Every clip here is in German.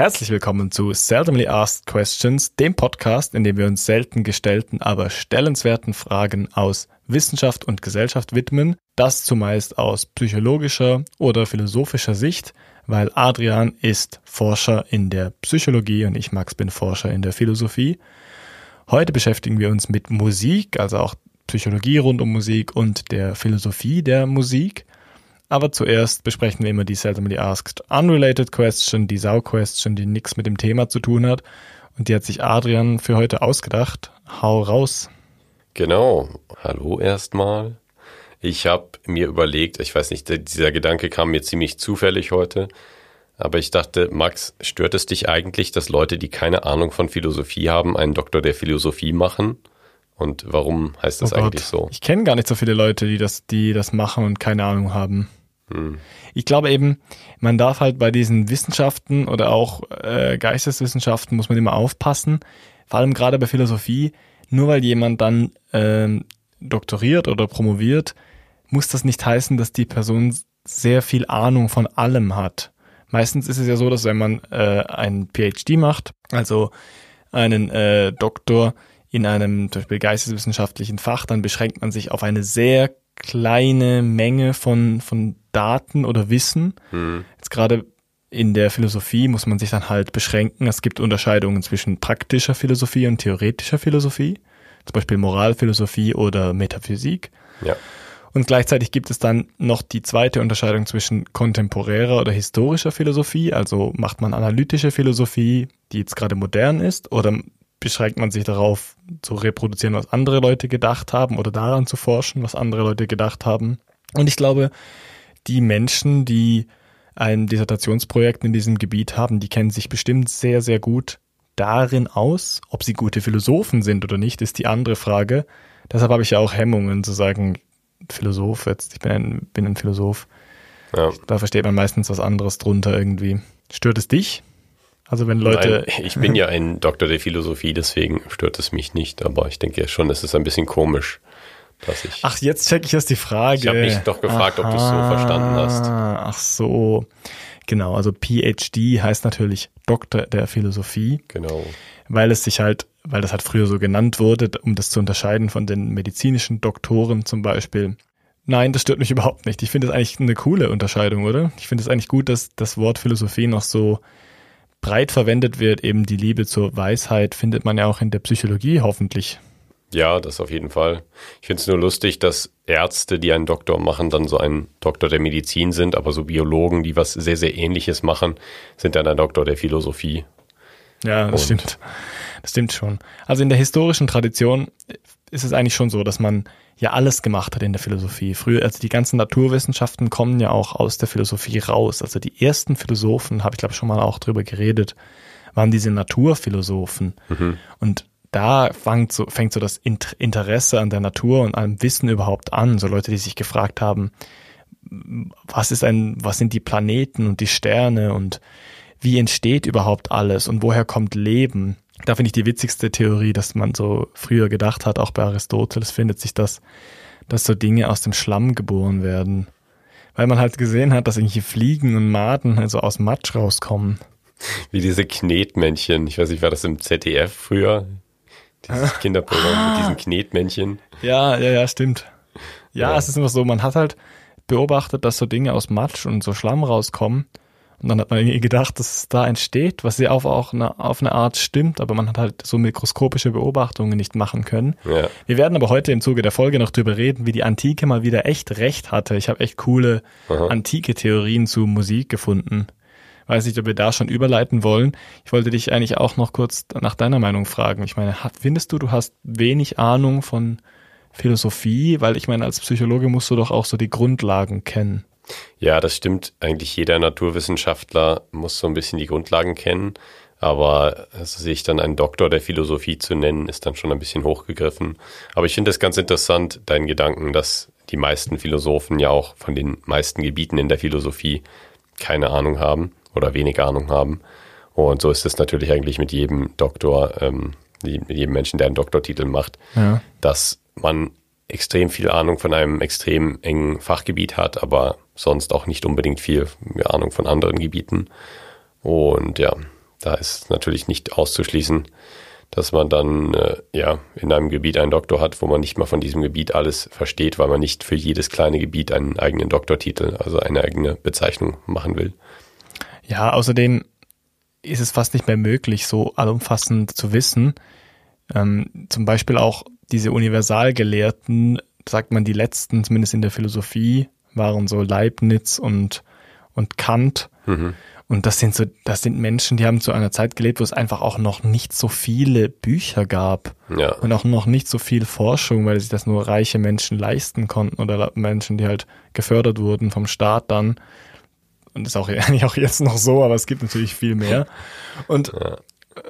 Herzlich willkommen zu Seldomly Asked Questions, dem Podcast, in dem wir uns selten gestellten, aber stellenswerten Fragen aus Wissenschaft und Gesellschaft widmen. Das zumeist aus psychologischer oder philosophischer Sicht, weil Adrian ist Forscher in der Psychologie und ich, Max, bin Forscher in der Philosophie. Heute beschäftigen wir uns mit Musik, also auch Psychologie rund um Musik und der Philosophie der Musik. Aber zuerst besprechen wir immer die Seldomly Asked Unrelated Question, die Sau-Question, die nichts mit dem Thema zu tun hat. Und die hat sich Adrian für heute ausgedacht. Hau raus. Genau. Hallo erstmal. Ich habe mir überlegt, ich weiß nicht, dieser Gedanke kam mir ziemlich zufällig heute, aber ich dachte, Max, stört es dich eigentlich, dass Leute, die keine Ahnung von Philosophie haben, einen Doktor der Philosophie machen? Und warum heißt das oh eigentlich so? Ich kenne gar nicht so viele Leute, die das, die das machen und keine Ahnung haben. Hm. Ich glaube eben, man darf halt bei diesen Wissenschaften oder auch äh, Geisteswissenschaften muss man immer aufpassen, vor allem gerade bei Philosophie, nur weil jemand dann ähm, doktoriert oder promoviert, muss das nicht heißen, dass die Person sehr viel Ahnung von allem hat. Meistens ist es ja so, dass wenn man äh, einen PhD macht, also einen äh, Doktor in einem zum Beispiel geisteswissenschaftlichen Fach, dann beschränkt man sich auf eine sehr kleine Menge von, von Daten oder Wissen. Mhm. Jetzt gerade in der Philosophie muss man sich dann halt beschränken. Es gibt Unterscheidungen zwischen praktischer Philosophie und theoretischer Philosophie, zum Beispiel Moralphilosophie oder Metaphysik. Ja. Und gleichzeitig gibt es dann noch die zweite Unterscheidung zwischen kontemporärer oder historischer Philosophie, also macht man analytische Philosophie, die jetzt gerade modern ist, oder beschränkt man sich darauf, zu reproduzieren, was andere Leute gedacht haben oder daran zu forschen, was andere Leute gedacht haben. Und ich glaube, die Menschen, die ein Dissertationsprojekt in diesem Gebiet haben, die kennen sich bestimmt sehr, sehr gut darin aus. Ob sie gute Philosophen sind oder nicht, ist die andere Frage. Deshalb habe ich ja auch Hemmungen zu sagen, Philosoph jetzt, ich bin ein, bin ein Philosoph. Ja. Da versteht man meistens was anderes drunter irgendwie. Stört es dich? Also wenn Leute. Nein, ich bin ja ein Doktor der Philosophie, deswegen stört es mich nicht, aber ich denke schon, es ist ein bisschen komisch, dass ich. Ach, jetzt check ich erst die Frage. Ich habe mich doch gefragt, Aha, ob du es so verstanden hast. Ach so. Genau, also PhD heißt natürlich Doktor der Philosophie. Genau. Weil es sich halt, weil das halt früher so genannt wurde, um das zu unterscheiden von den medizinischen Doktoren zum Beispiel. Nein, das stört mich überhaupt nicht. Ich finde es eigentlich eine coole Unterscheidung, oder? Ich finde es eigentlich gut, dass das Wort Philosophie noch so breit verwendet wird, eben die Liebe zur Weisheit, findet man ja auch in der Psychologie hoffentlich. Ja, das auf jeden Fall. Ich finde es nur lustig, dass Ärzte, die einen Doktor machen, dann so ein Doktor der Medizin sind, aber so Biologen, die was sehr, sehr ähnliches machen, sind dann ein Doktor der Philosophie. Ja, das Und stimmt. Das stimmt schon. Also in der historischen Tradition ist es eigentlich schon so, dass man ja alles gemacht hat in der Philosophie. Früher, also die ganzen Naturwissenschaften kommen ja auch aus der Philosophie raus. Also die ersten Philosophen, habe ich glaube schon mal auch drüber geredet, waren diese Naturphilosophen. Mhm. Und da fängt so, fängt so das Interesse an der Natur und am Wissen überhaupt an. So Leute, die sich gefragt haben, was ist ein, was sind die Planeten und die Sterne und wie entsteht überhaupt alles und woher kommt Leben? da finde ich die witzigste Theorie, dass man so früher gedacht hat, auch bei Aristoteles findet sich das, dass so Dinge aus dem Schlamm geboren werden. Weil man halt gesehen hat, dass irgendwelche Fliegen und Maden also aus Matsch rauskommen. Wie diese Knetmännchen. Ich weiß nicht, war das im ZDF früher? Dieses Kinderprogramm ah. mit diesen Knetmännchen. Ja, ja, ja, stimmt. Ja, ja, es ist immer so, man hat halt beobachtet, dass so Dinge aus Matsch und so Schlamm rauskommen und dann hat man irgendwie gedacht, dass es da entsteht, was ja auch, auch eine, auf eine Art stimmt, aber man hat halt so mikroskopische Beobachtungen nicht machen können. Ja. Wir werden aber heute im Zuge der Folge noch drüber reden, wie die Antike mal wieder echt recht hatte. Ich habe echt coole Aha. antike Theorien zu Musik gefunden. Weiß nicht, ob wir da schon überleiten wollen. Ich wollte dich eigentlich auch noch kurz nach deiner Meinung fragen. Ich meine, findest du, du hast wenig Ahnung von Philosophie? Weil ich meine, als Psychologe musst du doch auch so die Grundlagen kennen. Ja, das stimmt. Eigentlich jeder Naturwissenschaftler muss so ein bisschen die Grundlagen kennen. Aber also sich dann einen Doktor der Philosophie zu nennen, ist dann schon ein bisschen hochgegriffen. Aber ich finde es ganz interessant, deinen Gedanken, dass die meisten Philosophen ja auch von den meisten Gebieten in der Philosophie keine Ahnung haben oder wenig Ahnung haben. Und so ist es natürlich eigentlich mit jedem Doktor, ähm, mit jedem Menschen, der einen Doktortitel macht, ja. dass man extrem viel Ahnung von einem extrem engen Fachgebiet hat, aber sonst auch nicht unbedingt viel Ahnung von anderen Gebieten. Und ja, da ist natürlich nicht auszuschließen, dass man dann äh, ja in einem Gebiet einen Doktor hat, wo man nicht mal von diesem Gebiet alles versteht, weil man nicht für jedes kleine Gebiet einen eigenen Doktortitel, also eine eigene Bezeichnung machen will. Ja, außerdem ist es fast nicht mehr möglich, so allumfassend zu wissen. Ähm, zum Beispiel auch diese Universalgelehrten, sagt man, die letzten, zumindest in der Philosophie, waren so Leibniz und, und Kant. Mhm. Und das sind so, das sind Menschen, die haben zu einer Zeit gelebt, wo es einfach auch noch nicht so viele Bücher gab. Ja. Und auch noch nicht so viel Forschung, weil sich das nur reiche Menschen leisten konnten oder Menschen, die halt gefördert wurden vom Staat dann. Und das ist auch eigentlich auch jetzt noch so, aber es gibt natürlich viel mehr. Und ja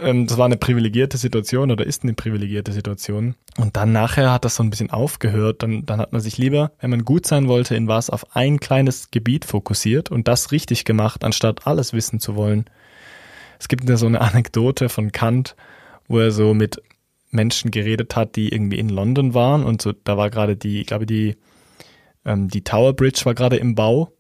ähm, das war eine privilegierte Situation oder ist eine privilegierte Situation. Und dann nachher hat das so ein bisschen aufgehört. Dann, dann hat man sich lieber, wenn man gut sein wollte, in was auf ein kleines Gebiet fokussiert und das richtig gemacht, anstatt alles wissen zu wollen. Es gibt da so eine Anekdote von Kant, wo er so mit Menschen geredet hat, die irgendwie in London waren und so, da war gerade die, ich glaube, die, ähm, die Tower Bridge war gerade im Bau.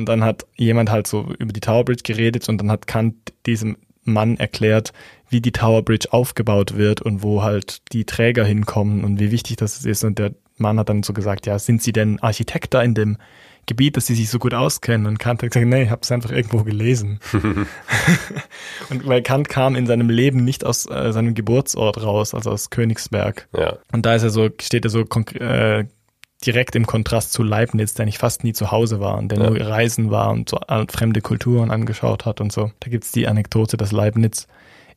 Und dann hat jemand halt so über die Tower Bridge geredet und dann hat Kant diesem Mann erklärt, wie die Tower Bridge aufgebaut wird und wo halt die Träger hinkommen und wie wichtig das ist. Und der Mann hat dann so gesagt, ja, sind Sie denn Architekt da in dem Gebiet, dass Sie sich so gut auskennen? Und Kant hat gesagt, nee, ich habe es einfach irgendwo gelesen. und weil Kant kam in seinem Leben nicht aus äh, seinem Geburtsort raus, also aus Königsberg. Ja. Und da ist er so, steht er so äh, direkt im Kontrast zu Leibniz, der nicht fast nie zu Hause war und der ja. nur reisen war und so fremde Kulturen angeschaut hat und so. Da gibt's die Anekdote, dass Leibniz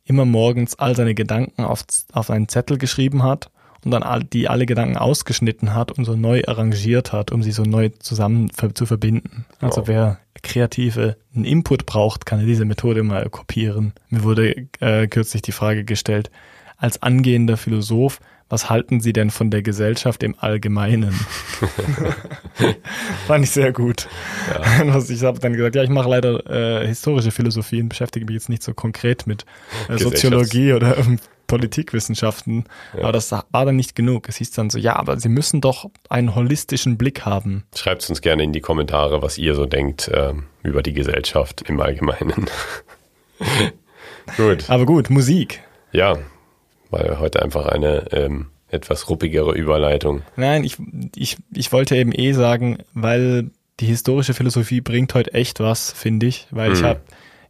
immer morgens all seine Gedanken auf, auf einen Zettel geschrieben hat und dann all, die alle Gedanken ausgeschnitten hat und so neu arrangiert hat, um sie so neu zusammen zu verbinden. Also wow. wer Kreative einen Input braucht, kann er diese Methode mal kopieren. Mir wurde äh, kürzlich die Frage gestellt, als angehender Philosoph, was halten Sie denn von der Gesellschaft im Allgemeinen? Fand ich sehr gut. Ja. ich habe dann gesagt, ja, ich mache leider äh, historische Philosophie und beschäftige mich jetzt nicht so konkret mit äh, Soziologie oder ähm, Politikwissenschaften. Ja. Aber das war dann nicht genug. Es hieß dann so, ja, aber Sie müssen doch einen holistischen Blick haben. Schreibt es uns gerne in die Kommentare, was ihr so denkt äh, über die Gesellschaft im Allgemeinen. gut. Aber gut, Musik. Ja, weil heute einfach eine ähm, etwas ruppigere Überleitung. Nein, ich, ich, ich wollte eben eh sagen, weil die historische Philosophie bringt heute echt was, finde ich, weil mhm. ich habe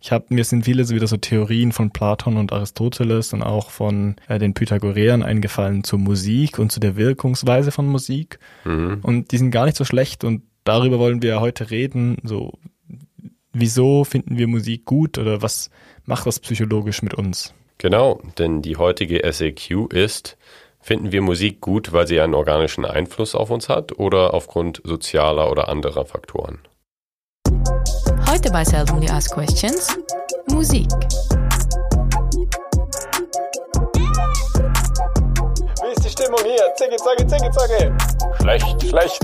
ich habe mir sind viele so wieder so Theorien von Platon und Aristoteles und auch von äh, den Pythagoreern eingefallen zur Musik und zu der Wirkungsweise von Musik mhm. und die sind gar nicht so schlecht und darüber wollen wir heute reden, so wieso finden wir Musik gut oder was macht das psychologisch mit uns? Genau, denn die heutige SAQ ist, finden wir Musik gut, weil sie einen organischen Einfluss auf uns hat oder aufgrund sozialer oder anderer Faktoren? Heute bei Seldomly Ask Questions Musik. Wie ist die Stimmung hier? Zicke, zacke, zicke, zacke. Schlecht, schlecht.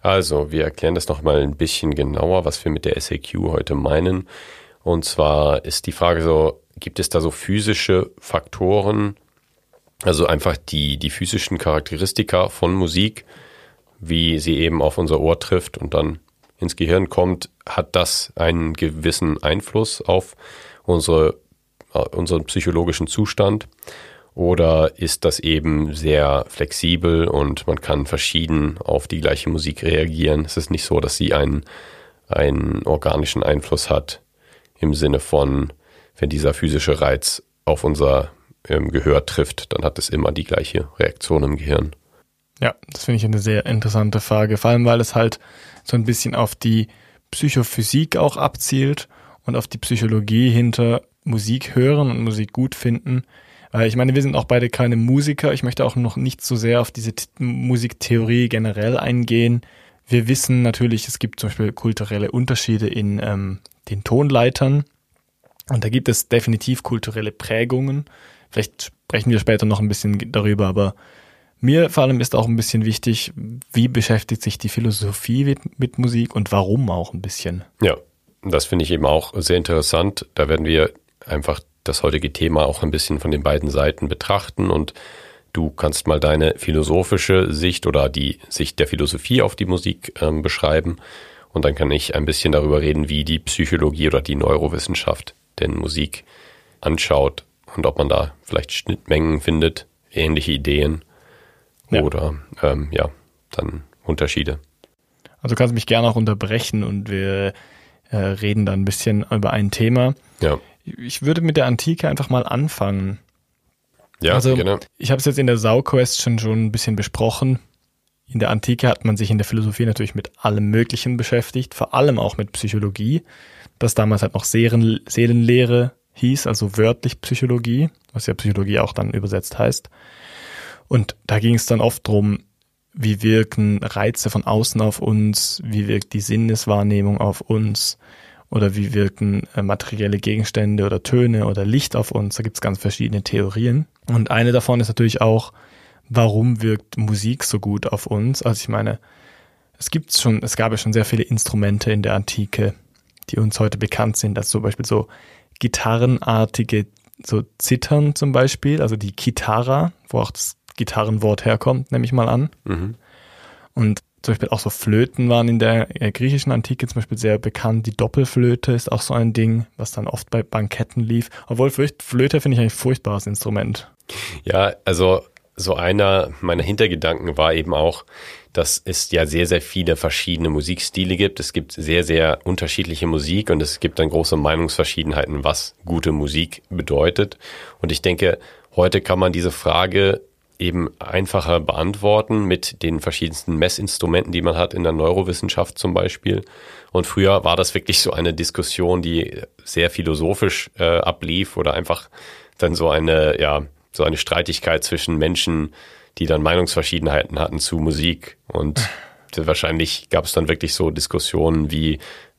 Also, wir erklären das nochmal ein bisschen genauer, was wir mit der SAQ heute meinen. Und zwar ist die Frage so, gibt es da so physische Faktoren, also einfach die, die physischen Charakteristika von Musik, wie sie eben auf unser Ohr trifft und dann ins Gehirn kommt, hat das einen gewissen Einfluss auf unsere, äh, unseren psychologischen Zustand? Oder ist das eben sehr flexibel und man kann verschieden auf die gleiche Musik reagieren? Es ist nicht so, dass sie einen, einen organischen Einfluss hat im Sinne von, wenn dieser physische Reiz auf unser ähm, Gehör trifft, dann hat es immer die gleiche Reaktion im Gehirn. Ja, das finde ich eine sehr interessante Frage, vor allem weil es halt so ein bisschen auf die Psychophysik auch abzielt und auf die Psychologie hinter Musik hören und Musik gut finden. Weil ich meine, wir sind auch beide keine Musiker. Ich möchte auch noch nicht so sehr auf diese Musiktheorie generell eingehen. Wir wissen natürlich, es gibt zum Beispiel kulturelle Unterschiede in ähm, den Tonleitern. Und da gibt es definitiv kulturelle Prägungen. Vielleicht sprechen wir später noch ein bisschen darüber, aber mir vor allem ist auch ein bisschen wichtig, wie beschäftigt sich die Philosophie mit, mit Musik und warum auch ein bisschen. Ja, das finde ich eben auch sehr interessant. Da werden wir einfach das heutige Thema auch ein bisschen von den beiden Seiten betrachten und du kannst mal deine philosophische Sicht oder die Sicht der Philosophie auf die Musik ähm, beschreiben Und dann kann ich ein bisschen darüber reden, wie die Psychologie oder die Neurowissenschaft denn Musik anschaut und ob man da vielleicht Schnittmengen findet, ähnliche Ideen ja. oder ähm, ja, dann Unterschiede. Also du kannst mich gerne auch unterbrechen und wir äh, reden dann ein bisschen über ein Thema. Ja. Ich würde mit der Antike einfach mal anfangen. Ja, also, genau. Ich habe es jetzt in der Sau-Question schon ein bisschen besprochen. In der Antike hat man sich in der Philosophie natürlich mit allem Möglichen beschäftigt, vor allem auch mit Psychologie, das damals halt noch Seelen, Seelenlehre hieß, also wörtlich Psychologie, was ja Psychologie auch dann übersetzt heißt. Und da ging es dann oft drum, wie wirken Reize von außen auf uns, wie wirkt die Sinneswahrnehmung auf uns oder wie wirken äh, materielle Gegenstände oder Töne oder Licht auf uns. Da gibt es ganz verschiedene Theorien. Und eine davon ist natürlich auch, warum wirkt Musik so gut auf uns? Also ich meine, es gibt schon, es gab ja schon sehr viele Instrumente in der Antike, die uns heute bekannt sind, als zum Beispiel so gitarrenartige, so Zittern zum Beispiel, also die Kitara, wo auch das Gitarrenwort herkommt, nehme ich mal an. Mhm. Und zum Beispiel auch so Flöten waren in der äh, griechischen Antike zum Beispiel sehr bekannt. Die Doppelflöte ist auch so ein Ding, was dann oft bei Banketten lief. Obwohl Flöte finde ich eigentlich ein furchtbares Instrument. Ja, also so einer meiner Hintergedanken war eben auch, dass es ja sehr, sehr viele verschiedene Musikstile gibt. Es gibt sehr, sehr unterschiedliche Musik und es gibt dann große Meinungsverschiedenheiten, was gute Musik bedeutet. Und ich denke, heute kann man diese Frage eben einfacher beantworten mit den verschiedensten Messinstrumenten, die man hat in der Neurowissenschaft zum Beispiel. Und früher war das wirklich so eine Diskussion, die sehr philosophisch äh, ablief oder einfach dann so eine, ja, so eine Streitigkeit zwischen Menschen, die dann Meinungsverschiedenheiten hatten zu Musik. Und wahrscheinlich gab es dann wirklich so Diskussionen wie,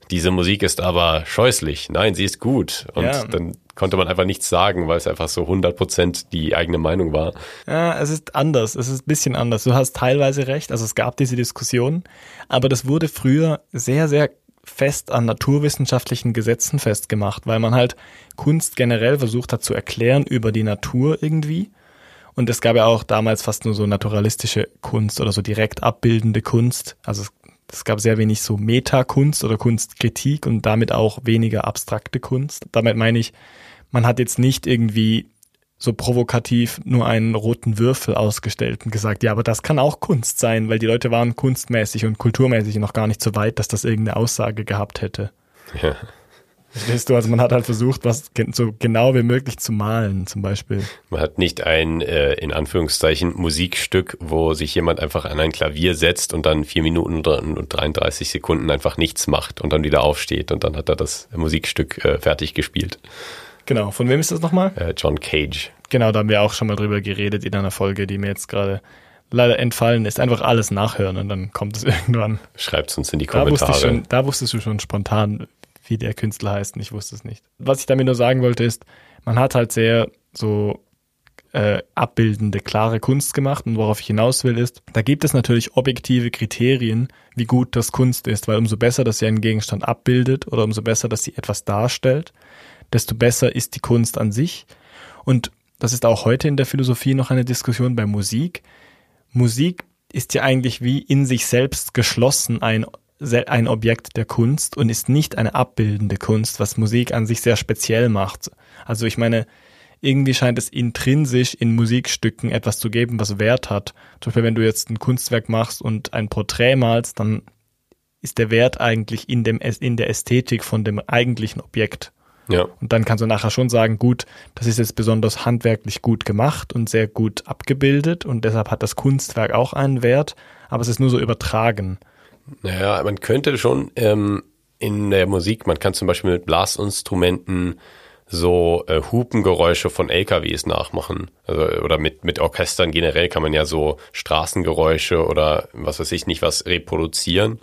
diese Musik ist aber scheußlich. Nein, sie ist gut. Und ja. dann konnte man einfach nichts sagen, weil es einfach so 100% die eigene Meinung war. Ja, es ist anders. Es ist ein bisschen anders. Du hast teilweise recht. Also es gab diese Diskussion. Aber das wurde früher sehr, sehr fest an naturwissenschaftlichen Gesetzen festgemacht, weil man halt Kunst generell versucht hat zu erklären über die Natur irgendwie. Und es gab ja auch damals fast nur so naturalistische Kunst oder so direkt abbildende Kunst. Also es, es gab sehr wenig so Metakunst oder Kunstkritik und damit auch weniger abstrakte Kunst. Damit meine ich, man hat jetzt nicht irgendwie so provokativ nur einen roten Würfel ausgestellt und gesagt, ja, aber das kann auch Kunst sein, weil die Leute waren kunstmäßig und kulturmäßig noch gar nicht so weit, dass das irgendeine Aussage gehabt hätte. Ja. Verstehst du? Also man hat halt versucht, was so genau wie möglich zu malen, zum Beispiel. Man hat nicht ein, äh, in Anführungszeichen, Musikstück, wo sich jemand einfach an ein Klavier setzt und dann vier Minuten und 33 Sekunden einfach nichts macht und dann wieder aufsteht und dann hat er das Musikstück äh, fertig gespielt. Genau, von wem ist das nochmal? Äh, John Cage. Genau, da haben wir auch schon mal drüber geredet in einer Folge, die mir jetzt gerade leider entfallen ist. Einfach alles nachhören und dann kommt es irgendwann. Schreibt es uns in die Kommentare. Da, wusste schon, da wusstest du schon spontan, wie der Künstler heißt und ich wusste es nicht. Was ich damit nur sagen wollte ist, man hat halt sehr so äh, abbildende, klare Kunst gemacht und worauf ich hinaus will ist, da gibt es natürlich objektive Kriterien, wie gut das Kunst ist, weil umso besser, dass sie einen Gegenstand abbildet oder umso besser, dass sie etwas darstellt, desto besser ist die Kunst an sich. Und das ist auch heute in der Philosophie noch eine Diskussion bei Musik. Musik ist ja eigentlich wie in sich selbst geschlossen ein, ein Objekt der Kunst und ist nicht eine abbildende Kunst, was Musik an sich sehr speziell macht. Also ich meine, irgendwie scheint es intrinsisch in Musikstücken etwas zu geben, was Wert hat. Zum Beispiel, wenn du jetzt ein Kunstwerk machst und ein Porträt malst, dann ist der Wert eigentlich in, dem, in der Ästhetik von dem eigentlichen Objekt. Ja. Und dann kannst du nachher schon sagen, gut, das ist jetzt besonders handwerklich gut gemacht und sehr gut abgebildet und deshalb hat das Kunstwerk auch einen Wert, aber es ist nur so übertragen. Naja, man könnte schon ähm, in der Musik, man kann zum Beispiel mit Blasinstrumenten so äh, Hupengeräusche von LKWs nachmachen. Also, oder mit, mit Orchestern generell kann man ja so Straßengeräusche oder was weiß ich nicht was reproduzieren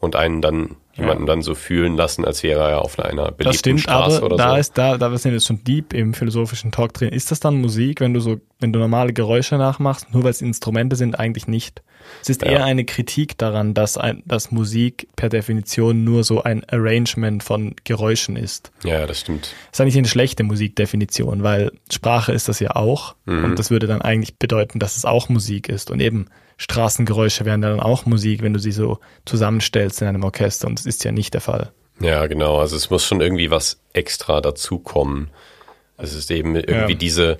und einen dann jemanden dann so fühlen lassen, als wäre er auf einer beliebten das stimmt, Straße aber oder da so. Ist, da, da sind jetzt schon deep im philosophischen Talk drin. Ist das dann Musik, wenn du so, wenn du normale Geräusche nachmachst, nur weil es Instrumente sind, eigentlich nicht? Es ist ja. eher eine Kritik daran, dass, ein, dass Musik per Definition nur so ein Arrangement von Geräuschen ist. Ja, das stimmt. Das ist eigentlich eine schlechte Musikdefinition, weil Sprache ist das ja auch. Mhm. Und das würde dann eigentlich bedeuten, dass es auch Musik ist. Und eben Straßengeräusche wären dann auch Musik, wenn du sie so zusammenstellst in einem Orchester. Und das ist ja nicht der Fall. Ja, genau. Also es muss schon irgendwie was extra dazukommen. Es ist eben irgendwie ja. diese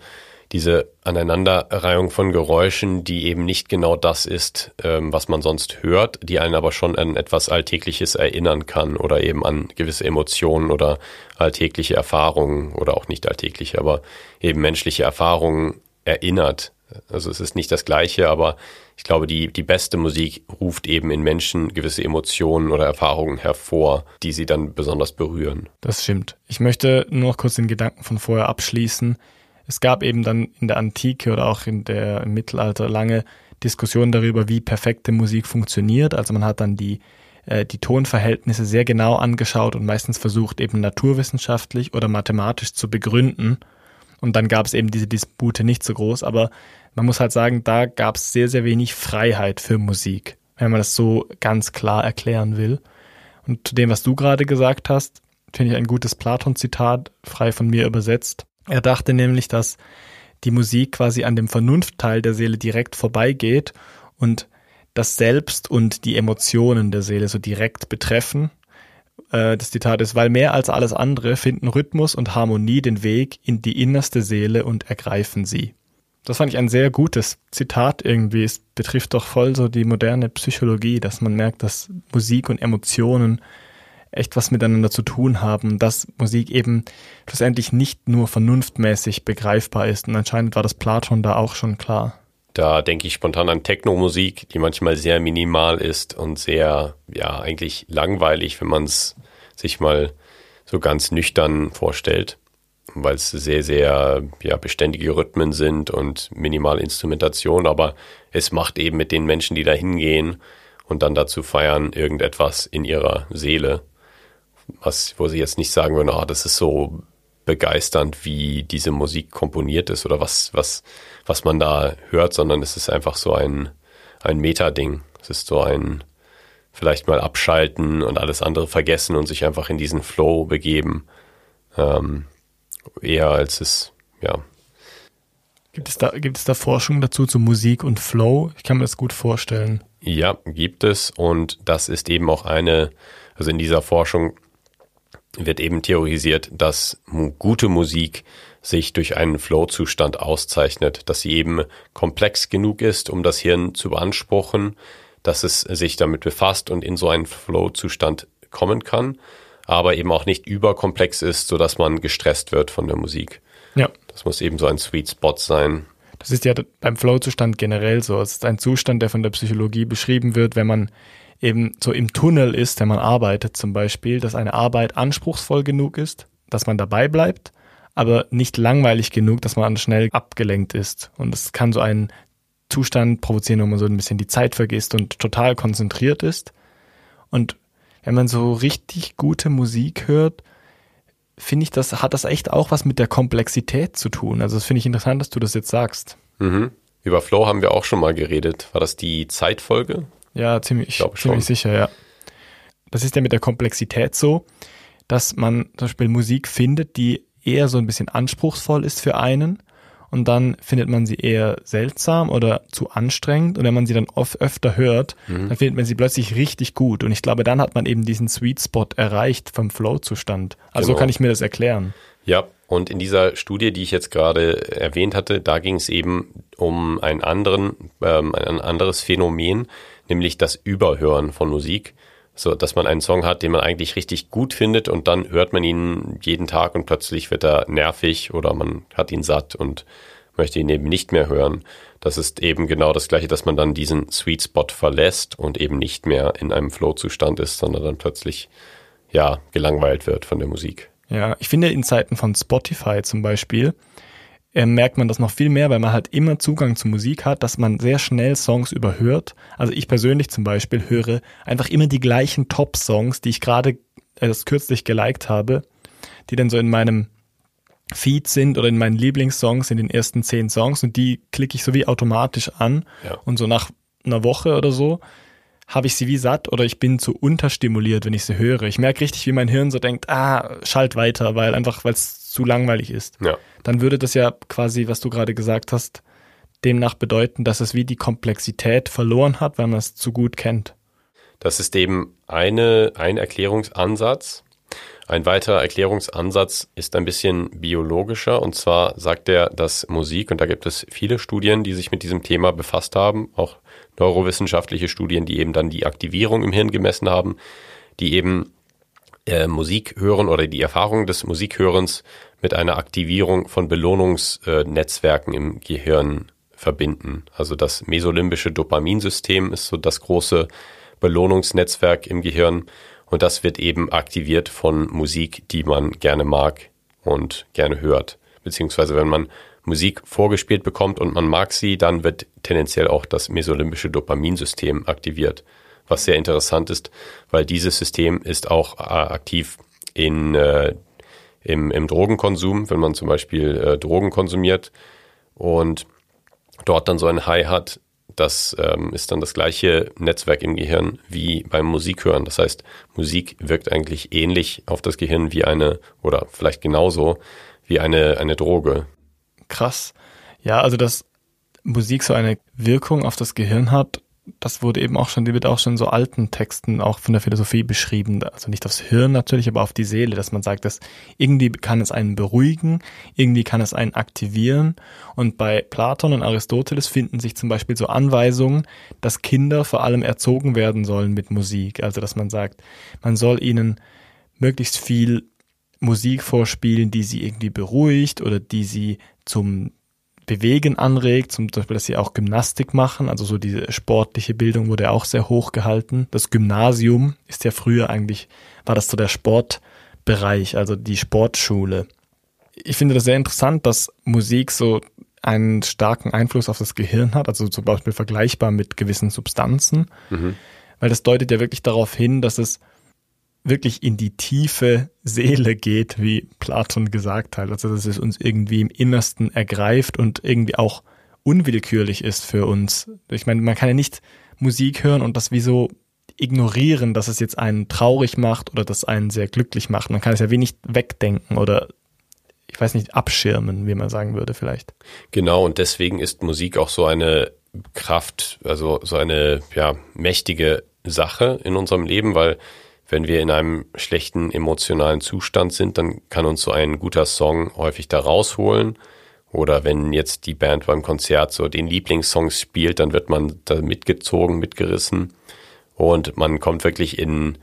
diese Aneinanderreihung von Geräuschen, die eben nicht genau das ist, ähm, was man sonst hört, die einen aber schon an etwas Alltägliches erinnern kann oder eben an gewisse Emotionen oder alltägliche Erfahrungen oder auch nicht alltägliche, aber eben menschliche Erfahrungen erinnert. Also es ist nicht das Gleiche, aber ich glaube, die, die beste Musik ruft eben in Menschen gewisse Emotionen oder Erfahrungen hervor, die sie dann besonders berühren. Das stimmt. Ich möchte nur noch kurz den Gedanken von vorher abschließen es gab eben dann in der Antike oder auch in der, im Mittelalter lange Diskussionen darüber, wie perfekte Musik funktioniert. Also man hat dann die, äh, die Tonverhältnisse sehr genau angeschaut und meistens versucht eben naturwissenschaftlich oder mathematisch zu begründen. Und dann gab es eben diese Dispute nicht so groß, aber man muss halt sagen, da gab es sehr, sehr wenig Freiheit für Musik, wenn man das so ganz klar erklären will. Und zu dem, was du gerade gesagt hast, finde ich ein gutes Platon-Zitat, frei von mir übersetzt. Er dachte nämlich, dass die Musik quasi an dem Vernunftteil der Seele direkt vorbeigeht und das Selbst und die Emotionen der Seele so direkt betreffen. Äh, das Zitat ist, weil mehr als alles andere finden Rhythmus und Harmonie den Weg in die innerste Seele und ergreifen sie. Das fand ich ein sehr gutes Zitat irgendwie. Es betrifft doch voll so die moderne Psychologie, dass man merkt, dass Musik und Emotionen echt was miteinander zu tun haben, dass Musik eben schlussendlich nicht nur vernunftmäßig begreifbar ist. Und anscheinend war das Platon da auch schon klar. Da denke ich spontan an Techno-Musik, die manchmal sehr minimal ist und sehr, ja, eigentlich langweilig, wenn man es sich mal so ganz nüchtern vorstellt, weil es sehr, sehr ja, beständige Rhythmen sind und minimal Instrumentation, aber es macht eben mit den Menschen, die da hingehen und dann dazu feiern, irgendetwas in ihrer Seele was, wo sie jetzt nicht sagen würden, ah, das ist so begeisternd, wie diese Musik komponiert ist oder was, was, was man da hört, sondern es ist einfach so ein, ein Meta-Ding. Es ist so ein vielleicht mal abschalten und alles andere vergessen und sich einfach in diesen Flow begeben. Ähm, eher als es, ja. Gibt es, da, gibt es da Forschung dazu zu Musik und Flow? Ich kann mir das gut vorstellen. Ja, gibt es und das ist eben auch eine, also in dieser Forschung wird eben theorisiert, dass gute Musik sich durch einen Flow-Zustand auszeichnet, dass sie eben komplex genug ist, um das Hirn zu beanspruchen, dass es sich damit befasst und in so einen Flow-Zustand kommen kann, aber eben auch nicht überkomplex ist, so dass man gestresst wird von der Musik. Ja. Das muss eben so ein Sweet Spot sein. Das ist ja beim Flow-Zustand generell so. Es ist ein Zustand, der von der Psychologie beschrieben wird, wenn man eben so im Tunnel ist, wenn man arbeitet zum Beispiel, dass eine Arbeit anspruchsvoll genug ist, dass man dabei bleibt, aber nicht langweilig genug, dass man schnell abgelenkt ist. Und es kann so einen Zustand provozieren, wo man so ein bisschen die Zeit vergisst und total konzentriert ist. Und wenn man so richtig gute Musik hört, finde ich, das hat das echt auch was mit der Komplexität zu tun. Also das finde ich interessant, dass du das jetzt sagst. Mhm. Über Flow haben wir auch schon mal geredet. War das die Zeitfolge? Ja, ziemlich, ziemlich sicher, ja. Das ist ja mit der Komplexität so, dass man zum Beispiel Musik findet, die eher so ein bisschen anspruchsvoll ist für einen und dann findet man sie eher seltsam oder zu anstrengend und wenn man sie dann oft öfter hört, mhm. dann findet man sie plötzlich richtig gut und ich glaube, dann hat man eben diesen Sweet Spot erreicht vom Flow-Zustand. Also genau. so kann ich mir das erklären. Ja, und in dieser Studie, die ich jetzt gerade erwähnt hatte, da ging es eben um einen anderen, ähm, ein anderes Phänomen, nämlich das Überhören von Musik. So, dass man einen Song hat, den man eigentlich richtig gut findet und dann hört man ihn jeden Tag und plötzlich wird er nervig oder man hat ihn satt und möchte ihn eben nicht mehr hören. Das ist eben genau das Gleiche, dass man dann diesen Sweet Spot verlässt und eben nicht mehr in einem Flow-Zustand ist, sondern dann plötzlich, ja, gelangweilt wird von der Musik. Ja, ich finde in Zeiten von Spotify zum Beispiel, merkt man das noch viel mehr, weil man halt immer Zugang zu Musik hat, dass man sehr schnell Songs überhört. Also ich persönlich zum Beispiel höre einfach immer die gleichen Top-Songs, die ich gerade erst kürzlich geliked habe, die dann so in meinem Feed sind oder in meinen Lieblingssongs in den ersten zehn Songs und die klicke ich so wie automatisch an ja. und so nach einer Woche oder so, habe ich sie wie satt oder ich bin zu unterstimuliert, wenn ich sie höre. Ich merke richtig, wie mein Hirn so denkt, ah, schalt weiter, weil einfach, weil es zu langweilig ist. Ja. Dann würde das ja quasi, was du gerade gesagt hast, demnach bedeuten, dass es wie die Komplexität verloren hat, weil man es zu gut kennt. Das ist eben eine, ein Erklärungsansatz. Ein weiterer Erklärungsansatz ist ein bisschen biologischer und zwar sagt er, dass Musik, und da gibt es viele Studien, die sich mit diesem Thema befasst haben, auch neurowissenschaftliche Studien, die eben dann die Aktivierung im Hirn gemessen haben, die eben äh, Musik hören oder die Erfahrung des Musikhörens mit einer Aktivierung von Belohnungsnetzwerken äh, im Gehirn verbinden. Also das mesolimbische Dopaminsystem ist so das große Belohnungsnetzwerk im Gehirn und das wird eben aktiviert von Musik, die man gerne mag und gerne hört. Beziehungsweise wenn man Musik vorgespielt bekommt und man mag sie, dann wird tendenziell auch das mesolimbische Dopaminsystem aktiviert. Was sehr interessant ist, weil dieses System ist auch äh, aktiv in, äh, im, im Drogenkonsum, wenn man zum Beispiel äh, Drogen konsumiert und dort dann so ein High hat, das ähm, ist dann das gleiche Netzwerk im Gehirn wie beim Musikhören. Das heißt, Musik wirkt eigentlich ähnlich auf das Gehirn wie eine, oder vielleicht genauso wie eine, eine Droge. Krass. Ja, also dass Musik so eine Wirkung auf das Gehirn hat, das wurde eben auch schon, die wird auch schon in so alten Texten auch von der Philosophie beschrieben. Also nicht aufs Hirn natürlich, aber auf die Seele, dass man sagt, dass irgendwie kann es einen beruhigen, irgendwie kann es einen aktivieren. Und bei Platon und Aristoteles finden sich zum Beispiel so Anweisungen, dass Kinder vor allem erzogen werden sollen mit Musik. Also dass man sagt, man soll ihnen möglichst viel Musik vorspielen, die sie irgendwie beruhigt oder die sie zum Bewegen anregt, zum Beispiel, dass sie auch Gymnastik machen, also so diese sportliche Bildung wurde auch sehr hoch gehalten. Das Gymnasium ist ja früher eigentlich, war das so der Sportbereich, also die Sportschule. Ich finde das sehr interessant, dass Musik so einen starken Einfluss auf das Gehirn hat, also zum Beispiel vergleichbar mit gewissen Substanzen, mhm. weil das deutet ja wirklich darauf hin, dass es wirklich in die tiefe Seele geht, wie Platon gesagt hat. Also dass es uns irgendwie im Innersten ergreift und irgendwie auch unwillkürlich ist für uns. Ich meine, man kann ja nicht Musik hören und das wie so ignorieren, dass es jetzt einen traurig macht oder das einen sehr glücklich macht. Man kann es ja wenig wegdenken oder ich weiß nicht, abschirmen, wie man sagen würde vielleicht. Genau, und deswegen ist Musik auch so eine Kraft, also so eine ja, mächtige Sache in unserem Leben, weil wenn wir in einem schlechten emotionalen Zustand sind, dann kann uns so ein guter Song häufig da rausholen. Oder wenn jetzt die Band beim Konzert so den Lieblingssong spielt, dann wird man da mitgezogen, mitgerissen. Und man kommt wirklich in,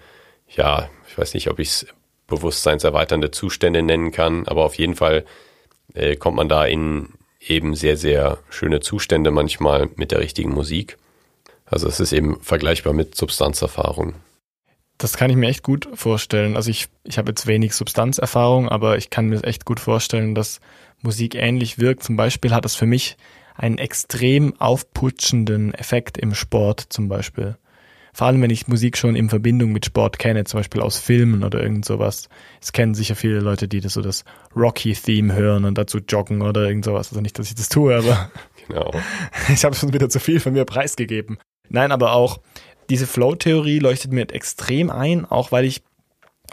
ja, ich weiß nicht, ob ich es bewusstseinserweiternde Zustände nennen kann, aber auf jeden Fall äh, kommt man da in eben sehr, sehr schöne Zustände manchmal mit der richtigen Musik. Also es ist eben vergleichbar mit Substanzerfahrung. Das kann ich mir echt gut vorstellen. Also ich, ich habe jetzt wenig Substanzerfahrung, aber ich kann mir echt gut vorstellen, dass Musik ähnlich wirkt. Zum Beispiel hat es für mich einen extrem aufputschenden Effekt im Sport zum Beispiel. Vor allem, wenn ich Musik schon in Verbindung mit Sport kenne, zum Beispiel aus Filmen oder irgend sowas. Es kennen sicher viele Leute, die das so das Rocky-Theme hören und dazu joggen oder irgend sowas. Also nicht, dass ich das tue, aber genau. ich habe schon wieder zu viel von mir preisgegeben. Nein, aber auch diese Flow-Theorie leuchtet mir extrem ein, auch weil ich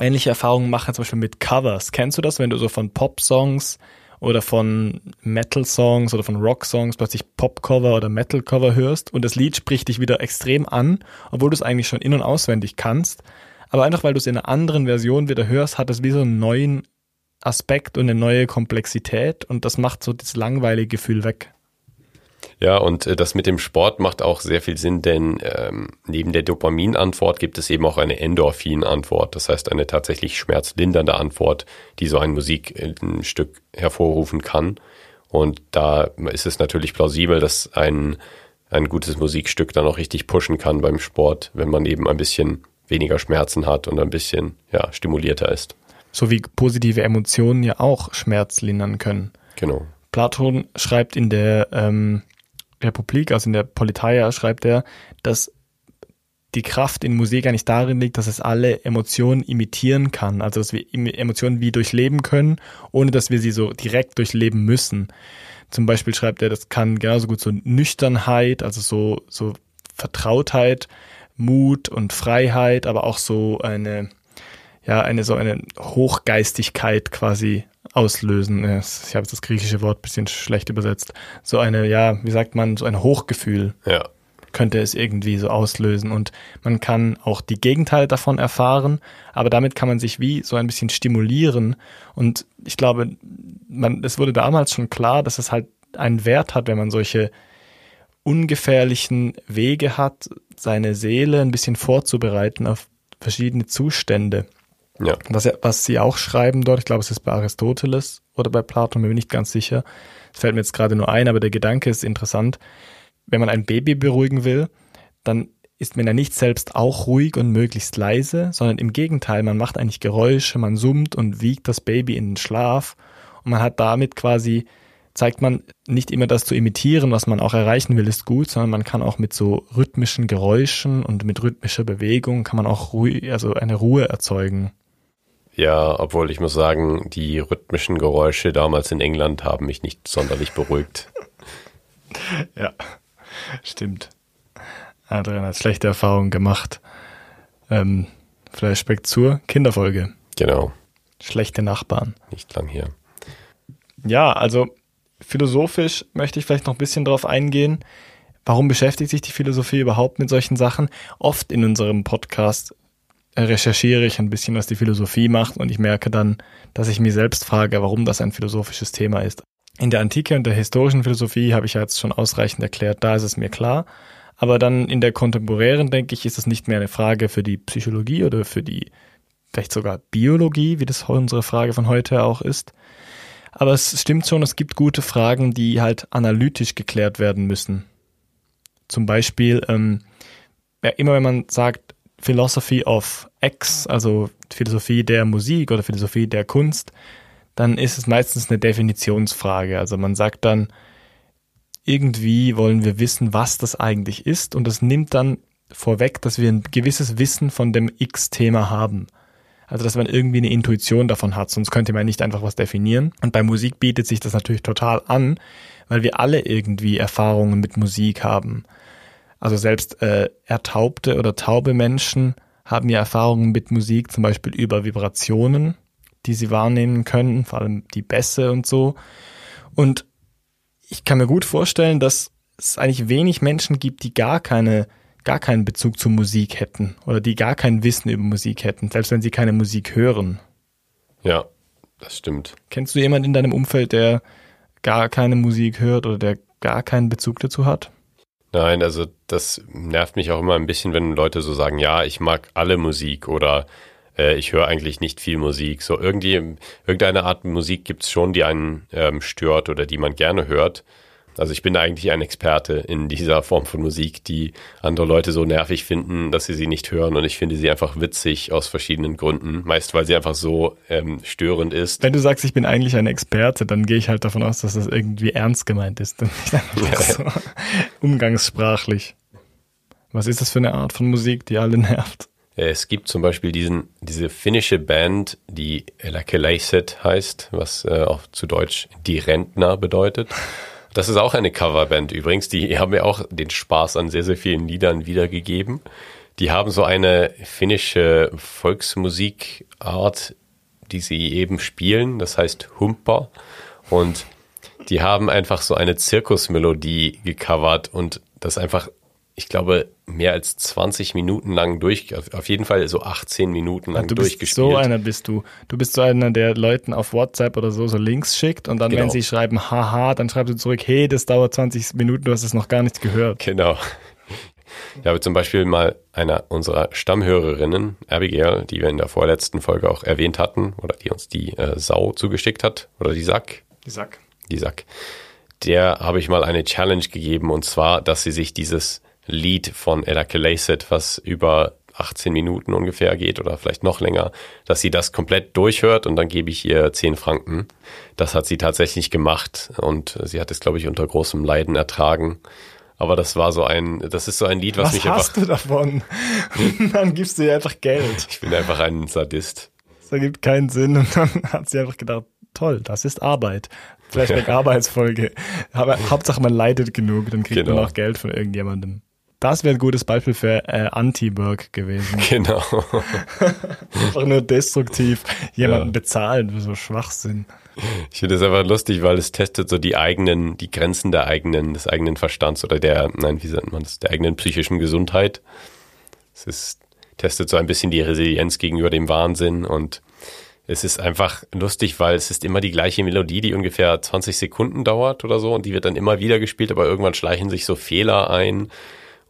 ähnliche Erfahrungen mache, zum Beispiel mit Covers. Kennst du das, wenn du so von Pop-Songs oder von Metal-Songs oder von Rock-Songs plötzlich Pop-Cover oder Metal-Cover hörst und das Lied spricht dich wieder extrem an, obwohl du es eigentlich schon in- und auswendig kannst. Aber einfach weil du es in einer anderen Version wieder hörst, hat es wie so einen neuen Aspekt und eine neue Komplexität und das macht so das langweilige Gefühl weg. Ja, und äh, das mit dem Sport macht auch sehr viel Sinn, denn ähm, neben der Dopaminantwort gibt es eben auch eine Endorphin-Antwort. Das heißt, eine tatsächlich schmerzlindernde Antwort, die so ein Musikstück hervorrufen kann. Und da ist es natürlich plausibel, dass ein, ein gutes Musikstück dann auch richtig pushen kann beim Sport, wenn man eben ein bisschen weniger Schmerzen hat und ein bisschen ja, stimulierter ist. So wie positive Emotionen ja auch Schmerz lindern können. Genau. Platon schreibt in der ähm, Republik, also in der Politeia, schreibt er, dass die Kraft in Musik eigentlich darin liegt, dass es alle Emotionen imitieren kann. Also dass wir Emotionen wie durchleben können, ohne dass wir sie so direkt durchleben müssen. Zum Beispiel schreibt er, das kann genauso gut so Nüchternheit, also so, so Vertrautheit, Mut und Freiheit, aber auch so eine, ja, eine so eine Hochgeistigkeit quasi auslösen. Ich habe jetzt das griechische Wort bisschen schlecht übersetzt. So eine, ja, wie sagt man, so ein Hochgefühl. Ja. Könnte es irgendwie so auslösen. Und man kann auch die Gegenteile davon erfahren, aber damit kann man sich wie so ein bisschen stimulieren. Und ich glaube, man, es wurde damals schon klar, dass es halt einen Wert hat, wenn man solche ungefährlichen Wege hat, seine Seele ein bisschen vorzubereiten auf verschiedene Zustände. Ja. Was, was sie auch schreiben dort, ich glaube, es ist bei Aristoteles oder bei Platon, bin ich nicht ganz sicher. Es fällt mir jetzt gerade nur ein, aber der Gedanke ist interessant. Wenn man ein Baby beruhigen will, dann ist man ja nicht selbst auch ruhig und möglichst leise, sondern im Gegenteil, man macht eigentlich Geräusche, man summt und wiegt das Baby in den Schlaf und man hat damit quasi zeigt man nicht immer das zu imitieren, was man auch erreichen will, ist gut, sondern man kann auch mit so rhythmischen Geräuschen und mit rhythmischer Bewegung kann man auch ruhig, also eine Ruhe erzeugen. Ja, obwohl ich muss sagen, die rhythmischen Geräusche damals in England haben mich nicht sonderlich beruhigt. ja, stimmt. Adrian hat schlechte Erfahrungen gemacht. Ähm, Flashback zur Kinderfolge. Genau. Schlechte Nachbarn. Nicht lang hier. Ja, also philosophisch möchte ich vielleicht noch ein bisschen drauf eingehen. Warum beschäftigt sich die Philosophie überhaupt mit solchen Sachen? Oft in unserem Podcast recherchiere ich ein bisschen, was die Philosophie macht und ich merke dann, dass ich mir selbst frage, warum das ein philosophisches Thema ist. In der Antike und der historischen Philosophie habe ich ja jetzt schon ausreichend erklärt, da ist es mir klar. Aber dann in der kontemporären, denke ich, ist es nicht mehr eine Frage für die Psychologie oder für die vielleicht sogar Biologie, wie das unsere Frage von heute auch ist, aber es stimmt schon, es gibt gute Fragen, die halt analytisch geklärt werden müssen. Zum Beispiel, ähm, ja, immer wenn man sagt Philosophy of X, also Philosophie der Musik oder Philosophie der Kunst, dann ist es meistens eine Definitionsfrage. Also man sagt dann, irgendwie wollen wir wissen, was das eigentlich ist und das nimmt dann vorweg, dass wir ein gewisses Wissen von dem X-Thema haben. Also, dass man irgendwie eine Intuition davon hat, sonst könnte man nicht einfach was definieren. Und bei Musik bietet sich das natürlich total an, weil wir alle irgendwie Erfahrungen mit Musik haben. Also selbst äh, ertaubte oder taube Menschen haben ja Erfahrungen mit Musik, zum Beispiel über Vibrationen, die sie wahrnehmen können, vor allem die Bässe und so. Und ich kann mir gut vorstellen, dass es eigentlich wenig Menschen gibt, die gar keine gar keinen Bezug zur Musik hätten oder die gar kein Wissen über Musik hätten, selbst wenn sie keine Musik hören. Ja, das stimmt. Kennst du jemanden in deinem Umfeld, der gar keine Musik hört oder der gar keinen Bezug dazu hat? Nein, also das nervt mich auch immer ein bisschen, wenn Leute so sagen, ja, ich mag alle Musik oder äh, ich höre eigentlich nicht viel Musik. So irgendwie, irgendeine Art Musik gibt's schon, die einen ähm, stört oder die man gerne hört. Also ich bin eigentlich ein Experte in dieser Form von Musik, die andere Leute so nervig finden, dass sie sie nicht hören. Und ich finde sie einfach witzig aus verschiedenen Gründen. Meist, weil sie einfach so ähm, störend ist. Wenn du sagst, ich bin eigentlich ein Experte, dann gehe ich halt davon aus, dass das irgendwie ernst gemeint ist und nicht einfach so umgangssprachlich. Was ist das für eine Art von Musik, die alle nervt? Es gibt zum Beispiel diesen, diese finnische Band, die Lakelaiset heißt, was äh, auch zu Deutsch die Rentner bedeutet. Das ist auch eine Coverband übrigens. Die haben mir auch den Spaß an sehr, sehr vielen Liedern wiedergegeben. Die haben so eine finnische Volksmusikart, die sie eben spielen. Das heißt Humper. Und die haben einfach so eine Zirkusmelodie gecovert und das einfach ich glaube, mehr als 20 Minuten lang durch, auf jeden Fall so 18 Minuten lang du durchgespielt. Bist so einer bist du. Du bist so einer, der Leuten auf WhatsApp oder so so Links schickt und dann, genau. wenn sie schreiben, haha, dann schreibst du zurück, hey, das dauert 20 Minuten, du hast es noch gar nicht gehört. Genau. Ich habe zum Beispiel mal einer unserer Stammhörerinnen, Abigail, die wir in der vorletzten Folge auch erwähnt hatten, oder die uns die äh, Sau zugeschickt hat, oder die Sack. Die Sack. Die Sack. Der habe ich mal eine Challenge gegeben, und zwar, dass sie sich dieses Lied von Ella Kelacet, was über 18 Minuten ungefähr geht oder vielleicht noch länger, dass sie das komplett durchhört und dann gebe ich ihr 10 Franken. Das hat sie tatsächlich gemacht und sie hat es, glaube ich, unter großem Leiden ertragen. Aber das war so ein, das ist so ein Lied, was, was mich einfach. Was hast du davon? dann gibst du ihr einfach Geld. Ich bin einfach ein Sadist. Das ergibt keinen Sinn und dann hat sie einfach gedacht, toll, das ist Arbeit. Flashback Arbeitsfolge. Aber Hauptsache man leidet genug, dann kriegt genau. man auch Geld von irgendjemandem. Das wäre ein gutes Beispiel für äh, Anti-Work gewesen. Genau. einfach nur destruktiv jemanden ja. bezahlen für so Schwachsinn. Ich finde das einfach lustig, weil es testet so die eigenen, die Grenzen der eigenen, des eigenen Verstands oder der, nein, wie sagt man das, der eigenen psychischen Gesundheit. Es ist, testet so ein bisschen die Resilienz gegenüber dem Wahnsinn und es ist einfach lustig, weil es ist immer die gleiche Melodie, die ungefähr 20 Sekunden dauert oder so und die wird dann immer wieder gespielt, aber irgendwann schleichen sich so Fehler ein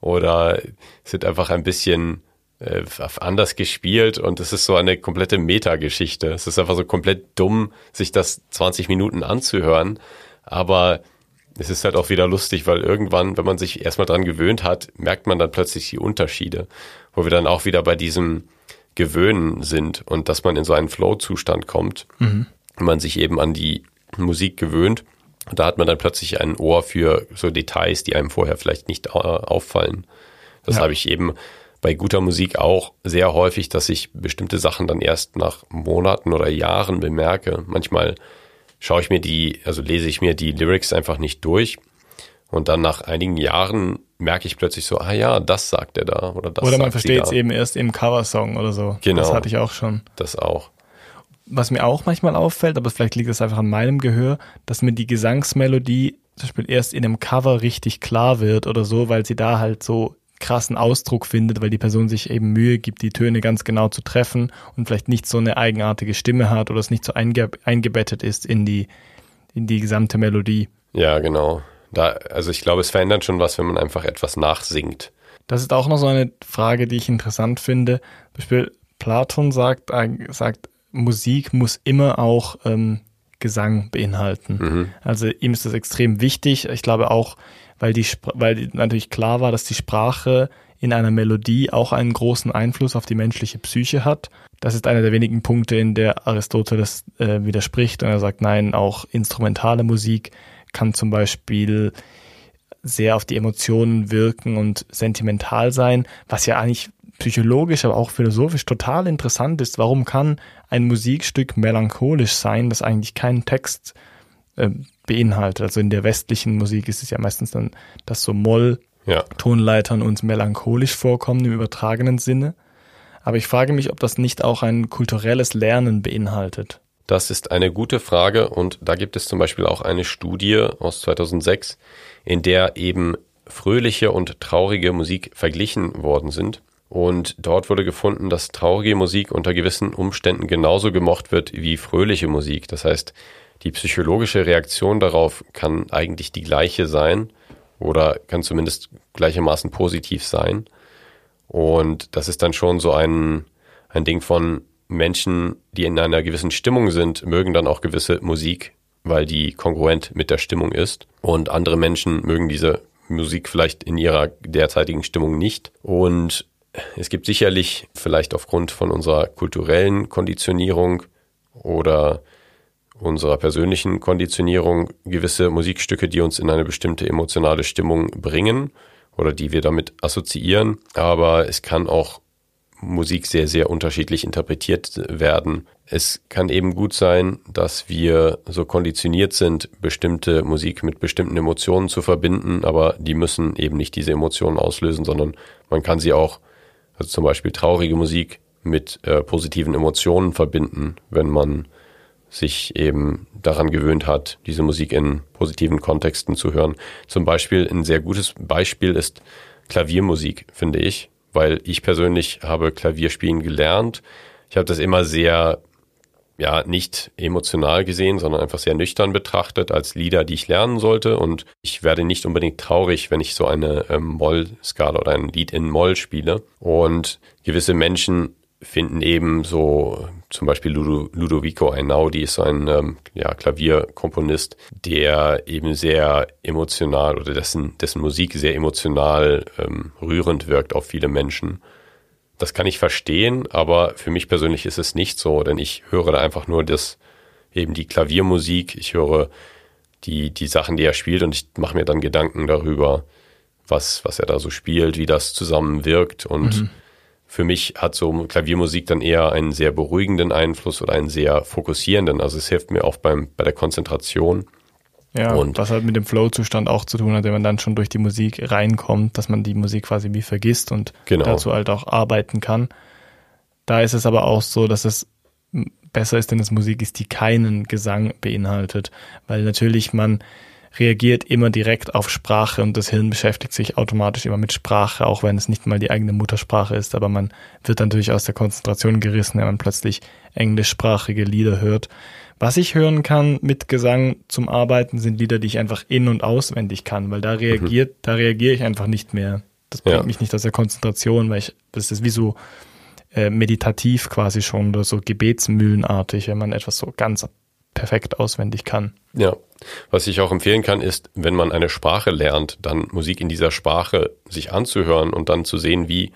oder es wird einfach ein bisschen äh, anders gespielt und es ist so eine komplette Metageschichte. Es ist einfach so komplett dumm, sich das 20 Minuten anzuhören, aber es ist halt auch wieder lustig, weil irgendwann, wenn man sich erstmal dran gewöhnt hat, merkt man dann plötzlich die Unterschiede, wo wir dann auch wieder bei diesem Gewöhnen sind und dass man in so einen Flow-Zustand kommt, mhm. wenn man sich eben an die Musik gewöhnt. Und da hat man dann plötzlich ein Ohr für so Details, die einem vorher vielleicht nicht auffallen. Das ja. habe ich eben bei guter Musik auch sehr häufig, dass ich bestimmte Sachen dann erst nach Monaten oder Jahren bemerke. Manchmal schaue ich mir die, also lese ich mir die Lyrics einfach nicht durch und dann nach einigen Jahren merke ich plötzlich so, ah ja, das sagt er da oder das. Oder man versteht es eben erst im Coversong oder so. Genau. Das hatte ich auch schon. Das auch. Was mir auch manchmal auffällt, aber vielleicht liegt es einfach an meinem Gehör, dass mir die Gesangsmelodie zum Beispiel erst in einem Cover richtig klar wird oder so, weil sie da halt so krassen Ausdruck findet, weil die Person sich eben Mühe gibt, die Töne ganz genau zu treffen und vielleicht nicht so eine eigenartige Stimme hat oder es nicht so einge eingebettet ist in die, in die gesamte Melodie. Ja, genau. Da, also ich glaube, es verändert schon was, wenn man einfach etwas nachsingt. Das ist auch noch so eine Frage, die ich interessant finde. Zum Beispiel Platon sagt, sagt Musik muss immer auch ähm, Gesang beinhalten. Mhm. Also ihm ist das extrem wichtig. Ich glaube auch, weil die, weil natürlich klar war, dass die Sprache in einer Melodie auch einen großen Einfluss auf die menschliche Psyche hat. Das ist einer der wenigen Punkte, in der Aristoteles äh, widerspricht und er sagt, nein, auch instrumentale Musik kann zum Beispiel sehr auf die Emotionen wirken und sentimental sein, was ja eigentlich psychologisch, aber auch philosophisch total interessant ist. Warum kann ein Musikstück melancholisch sein, das eigentlich keinen Text äh, beinhaltet? Also in der westlichen Musik ist es ja meistens dann, dass so Moll-Tonleitern ja. uns melancholisch vorkommen im übertragenen Sinne. Aber ich frage mich, ob das nicht auch ein kulturelles Lernen beinhaltet. Das ist eine gute Frage und da gibt es zum Beispiel auch eine Studie aus 2006, in der eben fröhliche und traurige Musik verglichen worden sind. Und dort wurde gefunden, dass traurige Musik unter gewissen Umständen genauso gemocht wird wie fröhliche Musik. Das heißt, die psychologische Reaktion darauf kann eigentlich die gleiche sein oder kann zumindest gleichermaßen positiv sein. Und das ist dann schon so ein, ein Ding von, Menschen, die in einer gewissen Stimmung sind, mögen dann auch gewisse Musik, weil die kongruent mit der Stimmung ist. Und andere Menschen mögen diese Musik vielleicht in ihrer derzeitigen Stimmung nicht. Und es gibt sicherlich vielleicht aufgrund von unserer kulturellen Konditionierung oder unserer persönlichen Konditionierung gewisse Musikstücke, die uns in eine bestimmte emotionale Stimmung bringen oder die wir damit assoziieren. Aber es kann auch Musik sehr, sehr unterschiedlich interpretiert werden. Es kann eben gut sein, dass wir so konditioniert sind, bestimmte Musik mit bestimmten Emotionen zu verbinden, aber die müssen eben nicht diese Emotionen auslösen, sondern man kann sie auch, also zum Beispiel traurige Musik, mit äh, positiven Emotionen verbinden, wenn man sich eben daran gewöhnt hat, diese Musik in positiven Kontexten zu hören. Zum Beispiel ein sehr gutes Beispiel ist Klaviermusik, finde ich weil ich persönlich habe Klavierspielen gelernt. Ich habe das immer sehr, ja, nicht emotional gesehen, sondern einfach sehr nüchtern betrachtet als Lieder, die ich lernen sollte. Und ich werde nicht unbedingt traurig, wenn ich so eine ähm, Moll-Skala oder ein Lied in Moll spiele. Und gewisse Menschen finden eben so zum Beispiel Ludovico Einaudi ist so ein ähm, ja, Klavierkomponist, der eben sehr emotional oder dessen, dessen Musik sehr emotional ähm, rührend wirkt auf viele Menschen. Das kann ich verstehen, aber für mich persönlich ist es nicht so, denn ich höre da einfach nur das, eben die Klaviermusik, ich höre die, die Sachen, die er spielt und ich mache mir dann Gedanken darüber, was, was er da so spielt, wie das zusammenwirkt und mhm für mich hat so Klaviermusik dann eher einen sehr beruhigenden Einfluss oder einen sehr fokussierenden. Also es hilft mir auch beim, bei der Konzentration. Ja, und was halt mit dem Flow-Zustand auch zu tun hat, wenn man dann schon durch die Musik reinkommt, dass man die Musik quasi wie vergisst und genau. dazu halt auch arbeiten kann. Da ist es aber auch so, dass es besser ist, wenn es Musik ist, die keinen Gesang beinhaltet, weil natürlich man reagiert immer direkt auf Sprache und das Hirn beschäftigt sich automatisch immer mit Sprache, auch wenn es nicht mal die eigene Muttersprache ist, aber man wird dann natürlich aus der Konzentration gerissen, wenn man plötzlich englischsprachige Lieder hört. Was ich hören kann mit Gesang zum Arbeiten sind Lieder, die ich einfach in- und auswendig kann, weil da mhm. reagiert, mhm. da reagiere ich einfach nicht mehr. Das bringt ja. mich nicht aus der Konzentration, weil ich, das ist wie so äh, meditativ quasi schon oder so gebetsmühlenartig, wenn man etwas so ganz perfekt auswendig kann. Ja, was ich auch empfehlen kann, ist, wenn man eine Sprache lernt, dann Musik in dieser Sprache sich anzuhören und dann zu sehen, wie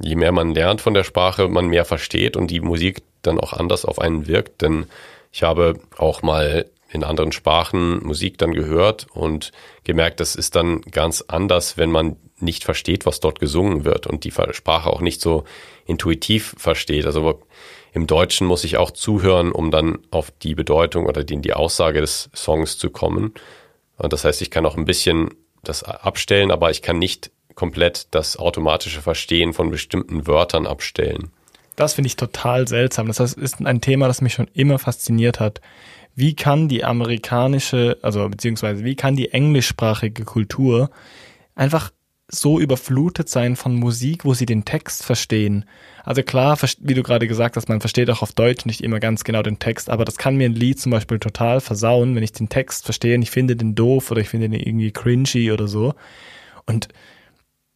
je mehr man lernt von der Sprache, man mehr versteht und die Musik dann auch anders auf einen wirkt. Denn ich habe auch mal in anderen Sprachen Musik dann gehört und gemerkt, das ist dann ganz anders, wenn man nicht versteht, was dort gesungen wird und die Sprache auch nicht so intuitiv versteht. Also im Deutschen muss ich auch zuhören, um dann auf die Bedeutung oder die, die Aussage des Songs zu kommen. Und das heißt, ich kann auch ein bisschen das abstellen, aber ich kann nicht komplett das automatische Verstehen von bestimmten Wörtern abstellen. Das finde ich total seltsam. Das heißt, ist ein Thema, das mich schon immer fasziniert hat. Wie kann die amerikanische, also beziehungsweise wie kann die englischsprachige Kultur einfach so überflutet sein von Musik, wo sie den Text verstehen. Also klar, wie du gerade gesagt hast, man versteht auch auf Deutsch nicht immer ganz genau den Text, aber das kann mir ein Lied zum Beispiel total versauen, wenn ich den Text verstehe und ich finde den doof oder ich finde den irgendwie cringy oder so. Und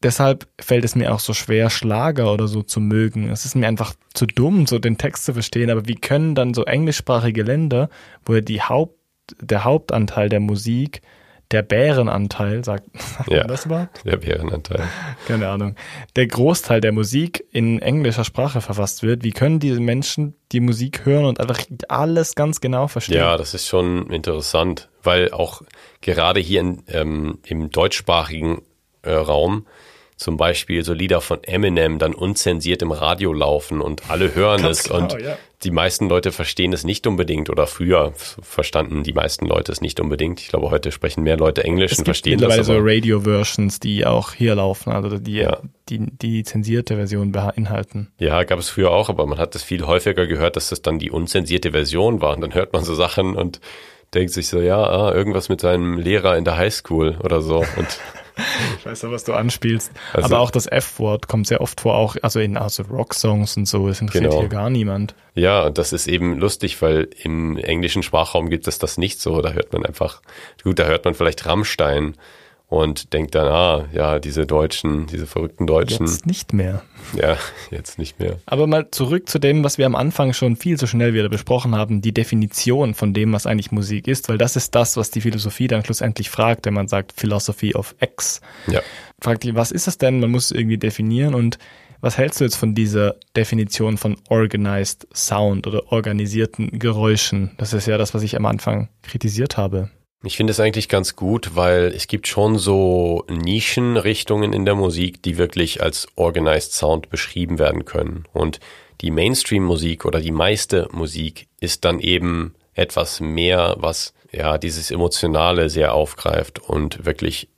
deshalb fällt es mir auch so schwer, Schlager oder so zu mögen. Es ist mir einfach zu dumm, so den Text zu verstehen. Aber wie können dann so englischsprachige Länder, wo ja die Haupt, der Hauptanteil der Musik der Bärenanteil, sagt, ja, man das überhaupt? Der Bärenanteil. Keine Ahnung. Der Großteil der Musik in englischer Sprache verfasst wird. Wie können diese Menschen die Musik hören und einfach alles ganz genau verstehen? Ja, das ist schon interessant, weil auch gerade hier in, ähm, im deutschsprachigen äh, Raum zum Beispiel so Lieder von Eminem dann unzensiert im Radio laufen und alle hören es genau, und ja. die meisten Leute verstehen es nicht unbedingt oder früher verstanden die meisten Leute es nicht unbedingt. Ich glaube, heute sprechen mehr Leute Englisch es und verstehen das. Es so Radio-Versions, die auch hier laufen, also die, ja. die, die zensierte Version beinhalten. Ja, gab es früher auch, aber man hat es viel häufiger gehört, dass das dann die unzensierte Version war und dann hört man so Sachen und denkt sich so, ja, ah, irgendwas mit seinem Lehrer in der Highschool oder so und ich weiß ja, was du anspielst. Also, Aber auch das F-Wort kommt sehr oft vor, auch also in also Rock-Songs und so. Es interessiert genau. hier gar niemand. Ja, und das ist eben lustig, weil im englischen Sprachraum gibt es das nicht so. Da hört man einfach, gut, da hört man vielleicht Rammstein und denkt dann, ah, ja, diese Deutschen, diese verrückten Deutschen. Jetzt nicht mehr. Ja, jetzt nicht mehr. Aber mal zurück zu dem, was wir am Anfang schon viel zu schnell wieder besprochen haben, die Definition von dem, was eigentlich Musik ist, weil das ist das, was die Philosophie dann schlussendlich fragt, wenn man sagt Philosophy of X. Ja. Fragt die, was ist das denn? Man muss irgendwie definieren und was hältst du jetzt von dieser Definition von Organized Sound oder organisierten Geräuschen? Das ist ja das, was ich am Anfang kritisiert habe. Ich finde es eigentlich ganz gut, weil es gibt schon so Nischenrichtungen in der Musik, die wirklich als Organized Sound beschrieben werden können. Und die Mainstream-Musik oder die meiste Musik ist dann eben etwas mehr, was ja dieses Emotionale sehr aufgreift und wirklich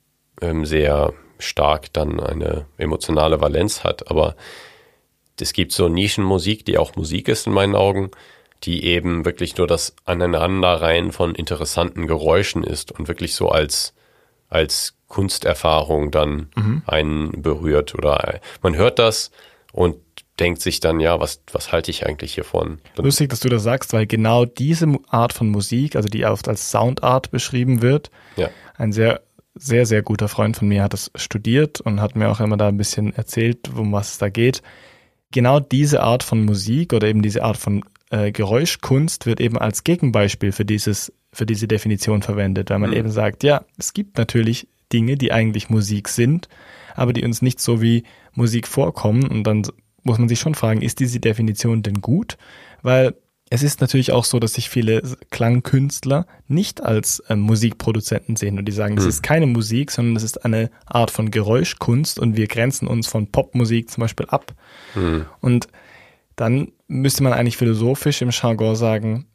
ähm, sehr stark dann eine emotionale Valenz hat. Aber es gibt so Nischenmusik, die auch Musik ist in meinen Augen, die eben wirklich nur das Aneinanderreihen von interessanten Geräuschen ist und wirklich so als, als Kunsterfahrung dann mhm. einen berührt oder man hört das und denkt sich dann, ja, was, was halte ich eigentlich hiervon? Lustig, dass du das sagst, weil genau diese Art von Musik, also die oft als Soundart beschrieben wird, ja. ein sehr, sehr, sehr guter Freund von mir hat das studiert und hat mir auch immer da ein bisschen erzählt, um was es da geht. Genau diese Art von Musik oder eben diese Art von äh, Geräuschkunst wird eben als Gegenbeispiel für dieses, für diese Definition verwendet, weil man mhm. eben sagt, ja, es gibt natürlich Dinge, die eigentlich Musik sind, aber die uns nicht so wie Musik vorkommen. Und dann muss man sich schon fragen, ist diese Definition denn gut? Weil es ist natürlich auch so, dass sich viele Klangkünstler nicht als äh, Musikproduzenten sehen und die sagen, das mhm. ist keine Musik, sondern das ist eine Art von Geräuschkunst und wir grenzen uns von Popmusik zum Beispiel ab. Mhm. Und dann müsste man eigentlich philosophisch im Jargon sagen,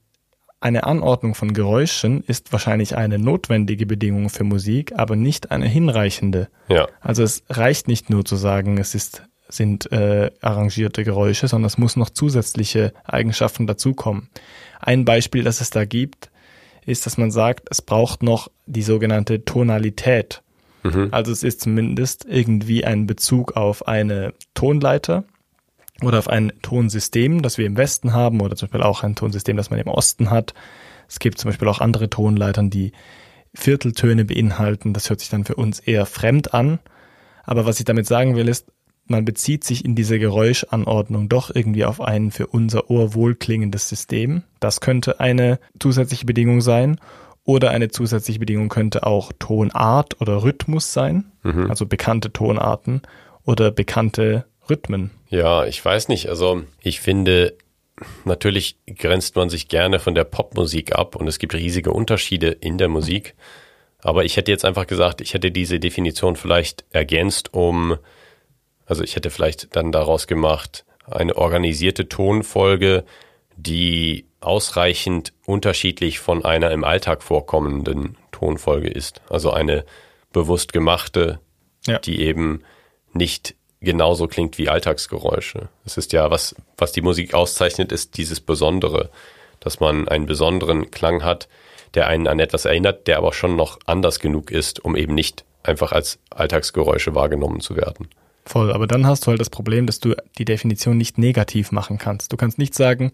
eine Anordnung von Geräuschen ist wahrscheinlich eine notwendige Bedingung für Musik, aber nicht eine hinreichende. Ja. Also es reicht nicht nur zu sagen, es ist, sind äh, arrangierte Geräusche, sondern es muss noch zusätzliche Eigenschaften dazukommen. Ein Beispiel, das es da gibt, ist, dass man sagt, es braucht noch die sogenannte Tonalität. Mhm. Also es ist zumindest irgendwie ein Bezug auf eine Tonleiter oder auf ein Tonsystem, das wir im Westen haben oder zum Beispiel auch ein Tonsystem, das man im Osten hat. Es gibt zum Beispiel auch andere Tonleitern, die Vierteltöne beinhalten. Das hört sich dann für uns eher fremd an. Aber was ich damit sagen will, ist, man bezieht sich in dieser Geräuschanordnung doch irgendwie auf ein für unser Ohr wohlklingendes System. Das könnte eine zusätzliche Bedingung sein. Oder eine zusätzliche Bedingung könnte auch Tonart oder Rhythmus sein, Mhm. also bekannte Tonarten oder bekannte Rhythmen. Ja, ich weiß nicht. Also ich finde, natürlich grenzt man sich gerne von der Popmusik ab und es gibt riesige Unterschiede in der Musik. Aber ich hätte jetzt einfach gesagt, ich hätte diese Definition vielleicht ergänzt, um, also ich hätte vielleicht dann daraus gemacht, eine organisierte Tonfolge, die ausreichend unterschiedlich von einer im Alltag vorkommenden Tonfolge ist. Also eine bewusst gemachte, Ja. die eben nicht genauso klingt wie Alltagsgeräusche. Es ist ja, was, was die Musik auszeichnet, ist dieses Besondere, dass man einen besonderen Klang hat, der einen an etwas erinnert, der aber schon noch anders genug ist, um eben nicht einfach als Alltagsgeräusche wahrgenommen zu werden. Voll, aber dann hast du halt das Problem, dass du die Definition nicht negativ machen kannst. Du kannst nicht sagen,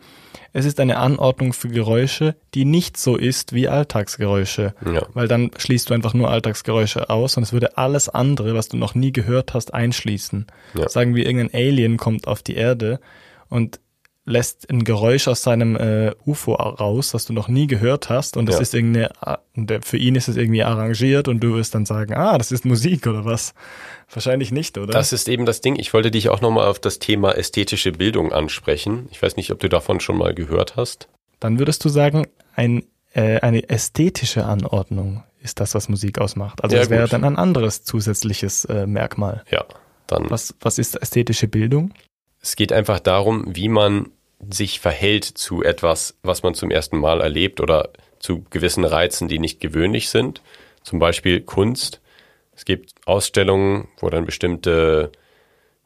es ist eine Anordnung für Geräusche, die nicht so ist wie Alltagsgeräusche. Ja. Weil dann schließt du einfach nur Alltagsgeräusche aus und es würde alles andere, was du noch nie gehört hast, einschließen. Ja. Sagen wir, irgendein Alien kommt auf die Erde und lässt ein Geräusch aus seinem äh, UFO raus, das du noch nie gehört hast und das Ja. ist irgendeine, für ihn ist es irgendwie arrangiert und du wirst dann sagen, ah, das ist Musik oder was? Wahrscheinlich nicht, oder? Das ist eben das Ding. Ich wollte dich auch nochmal auf das Thema ästhetische Bildung ansprechen. Ich weiß nicht, ob du davon schon mal gehört hast. dann würdest du sagen, ein, äh, eine ästhetische Anordnung ist das, was Musik ausmacht. Also Ja, das wäre dann ein anderes zusätzliches äh, Merkmal. Ja, dann. Was, was ist ästhetische Bildung? Es geht einfach darum, wie man sich verhält zu etwas, was man zum ersten Mal erlebt oder zu gewissen Reizen, die nicht gewöhnlich sind. Zum Beispiel Kunst. Es gibt Ausstellungen, wo dann bestimmte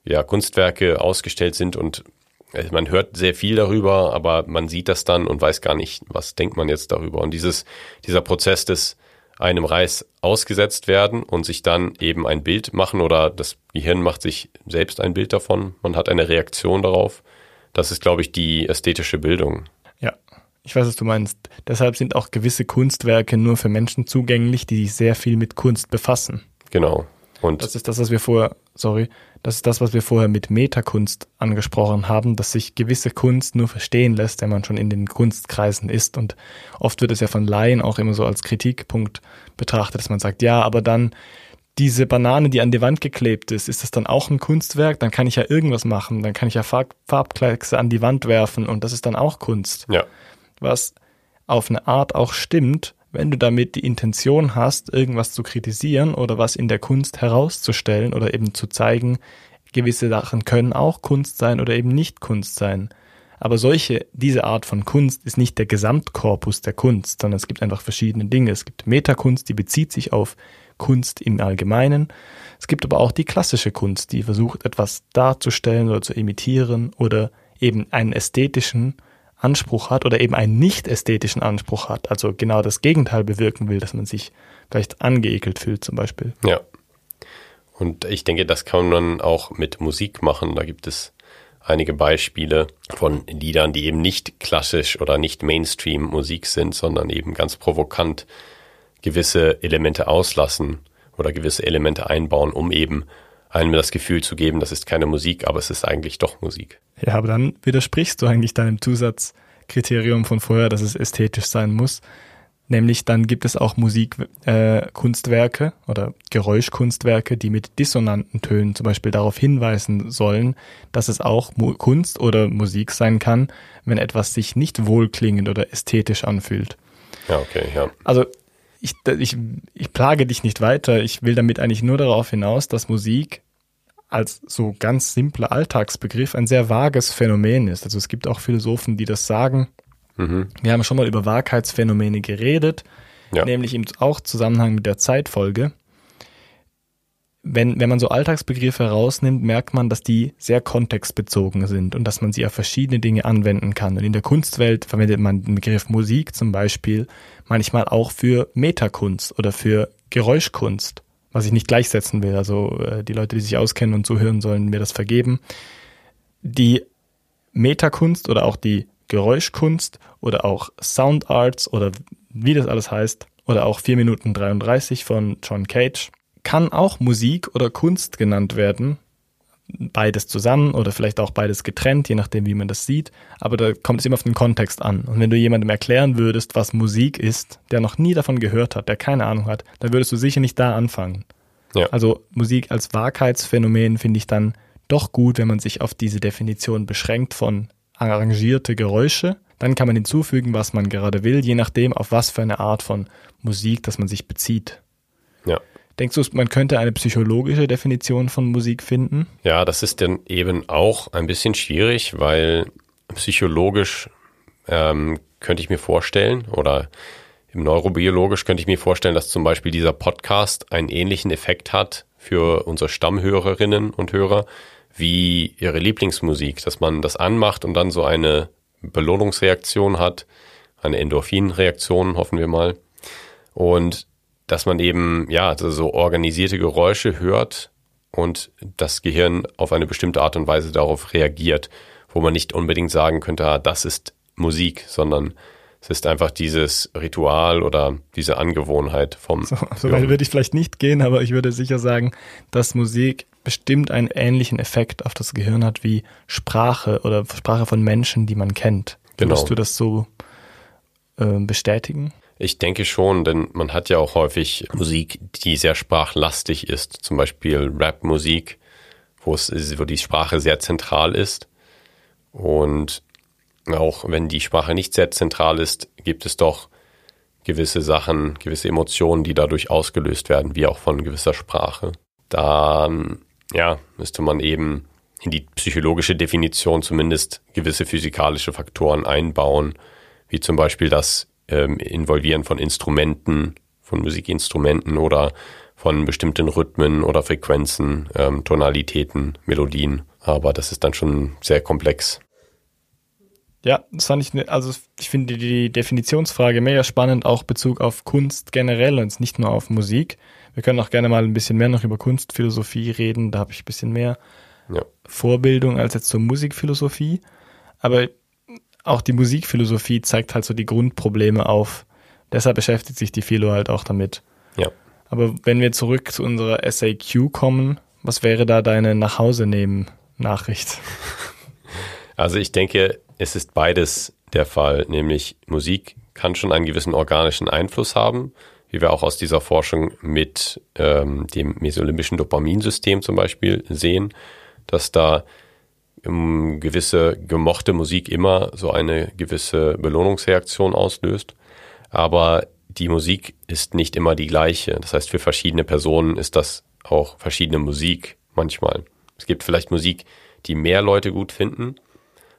ja, Kunstwerke ausgestellt sind und äh, man hört sehr viel darüber, aber man sieht das dann und weiß gar nicht, was denkt man jetzt darüber. Und dieses, dieser Prozess des einem Reiz ausgesetzt werden und sich dann eben ein Bild machen oder das Gehirn macht sich selbst ein Bild davon. Man hat eine Reaktion darauf. Das ist, glaube ich, die ästhetische Bildung. Ja, ich weiß, was du meinst. Deshalb sind auch gewisse Kunstwerke nur für Menschen zugänglich, die sich sehr viel mit Kunst befassen. Genau. Und Das ist das, was wir vorher, sorry, das ist das, was wir vorher mit Metakunst angesprochen haben, dass sich gewisse Kunst nur verstehen lässt, wenn man schon in den Kunstkreisen ist. Und oft wird es ja von Laien auch immer so als Kritikpunkt betrachtet, dass man sagt, ja, aber dann diese Banane, die an die Wand geklebt ist, ist das dann auch ein Kunstwerk? Dann kann ich ja irgendwas machen, dann kann ich ja Farb Farbkleckse an die Wand werfen und das ist dann auch Kunst ja, was auf eine Art auch stimmt, wenn du damit die Intention hast, irgendwas zu kritisieren oder was in der Kunst herauszustellen oder eben zu zeigen, gewisse Sachen können auch Kunst sein oder eben nicht Kunst sein. Aber solche, diese Art von Kunst ist nicht der Gesamtkorpus der Kunst, sondern es gibt einfach verschiedene Dinge. Es gibt Metakunst, die bezieht sich auf Kunst im Allgemeinen. Es gibt aber auch die klassische Kunst, die versucht, etwas darzustellen oder zu imitieren oder eben einen ästhetischen Anspruch hat oder eben einen nicht ästhetischen Anspruch hat, also genau das Gegenteil bewirken will, dass man sich vielleicht angeekelt fühlt zum Beispiel. ja. Und ich denke, das kann man auch mit Musik machen. Da gibt es einige Beispiele von Liedern, die eben nicht klassisch oder nicht Mainstream-Musik sind, sondern eben ganz provokant gewisse Elemente auslassen oder gewisse Elemente einbauen, um eben einem das Gefühl zu geben, das ist keine Musik, aber es ist eigentlich doch Musik. Ja, aber dann widersprichst du eigentlich deinem Zusatzkriterium von vorher, dass es ästhetisch sein muss. Nämlich dann gibt es auch Musikkunstwerke äh, Kunstwerke oder Geräuschkunstwerke, die mit dissonanten Tönen zum Beispiel darauf hinweisen sollen, dass es auch Mu Kunst oder Musik sein kann, wenn etwas sich nicht wohlklingend oder ästhetisch anfühlt. Ja, okay, ja. Also ich, ich, ich plage dich nicht weiter. Ich will damit eigentlich nur darauf hinaus, dass Musik als so ganz simpler Alltagsbegriff ein sehr vages Phänomen ist. Also es gibt auch Philosophen, die das sagen, Mhm. Wir haben schon mal über Wahrheitsphänomene geredet, ja. nämlich im auch Zusammenhang mit der Zeitfolge. Wenn, wenn man so Alltagsbegriffe herausnimmt, merkt man, dass die sehr kontextbezogen sind und dass man sie auf verschiedene Dinge anwenden kann. Und in der Kunstwelt verwendet man den Begriff Musik zum Beispiel manchmal auch für Metakunst oder für Geräuschkunst, was ich nicht gleichsetzen will. Also äh, die Leute, die sich auskennen und zuhören, sollen mir das vergeben. Die Metakunst oder auch die Geräuschkunst oder auch Sound Arts oder wie das alles heißt oder auch 4 Minuten 33 von John Cage kann auch Musik oder Kunst genannt werden. Beides zusammen oder vielleicht auch beides getrennt, je nachdem, wie man das sieht. Aber da kommt es immer auf den Kontext an. Und wenn du jemandem erklären würdest, was Musik ist, der noch nie davon gehört hat, der keine Ahnung hat, dann würdest du sicher nicht da anfangen. Ja. Also Musik als Wahrheitsphänomen finde ich dann doch gut, wenn man sich auf diese Definition beschränkt von arrangierte Geräusche. Dann kann man hinzufügen, was man gerade will, je nachdem, auf was für eine Art von Musik, dass man sich bezieht. Ja. Denkst du, man könnte eine psychologische Definition von Musik finden? Ja, das ist dann eben auch ein bisschen schwierig, weil psychologisch ähm, könnte ich mir vorstellen oder im neurobiologisch könnte ich mir vorstellen, dass zum Beispiel dieser Podcast einen ähnlichen Effekt hat für unsere Stammhörerinnen und Hörer wie ihre Lieblingsmusik, dass man das anmacht und dann so eine Belohnungsreaktion hat, eine Endorphinreaktion, hoffen wir mal. Und dass man eben, ja, so organisierte Geräusche hört und das Gehirn auf eine bestimmte Art und Weise darauf reagiert, wo man nicht unbedingt sagen könnte, ah, das ist Musik, sondern es ist einfach dieses Ritual oder diese Angewohnheit vom. So, so weit würde ich vielleicht nicht gehen, aber ich würde sicher sagen, dass Musik bestimmt einen ähnlichen Effekt auf das Gehirn hat wie Sprache oder Sprache von Menschen, die man kennt. Genau. Würdest du das so äh, bestätigen? Ich denke schon, denn man hat ja auch häufig Musik, die sehr sprachlastig ist, zum Beispiel Rap-Musik, wo es, wo die Sprache sehr zentral ist. Und auch wenn die Sprache nicht sehr zentral ist, gibt es doch gewisse Sachen, gewisse Emotionen, die dadurch ausgelöst werden, wie auch von gewisser Sprache. Dann, ja, müsste man eben in die psychologische Definition zumindest gewisse physikalische Faktoren einbauen, wie zum Beispiel das ähm, Involvieren von Instrumenten, von Musikinstrumenten oder von bestimmten Rhythmen oder Frequenzen, ähm, Tonalitäten, Melodien. Aber das ist dann schon sehr komplex. Ja, das fand ich, ne, also ich finde die Definitionsfrage mega spannend, auch Bezug auf Kunst generell und nicht nur auf Musik. Wir können auch gerne mal ein bisschen mehr noch über Kunstphilosophie reden, da habe ich ein bisschen mehr ja. Vorbildung als jetzt zur Musikphilosophie. Aber auch die Musikphilosophie zeigt halt so die Grundprobleme auf. Deshalb beschäftigt sich die Philo halt auch damit. Ja. Aber wenn wir zurück zu unserer SAQ kommen, was wäre da deine Nachhause-nehmen-Nachricht? Also ich denke, es ist beides der Fall, nämlich Musik kann schon einen gewissen organischen Einfluss haben, wie wir auch aus dieser Forschung mit ähm, dem mesolimbischen Dopaminsystem zum Beispiel sehen, dass da gewisse gemochte Musik immer so eine gewisse Belohnungsreaktion auslöst. Aber die Musik ist nicht immer die gleiche. Das heißt, für verschiedene Personen ist das auch verschiedene Musik manchmal. Es gibt vielleicht Musik, die mehr Leute gut finden,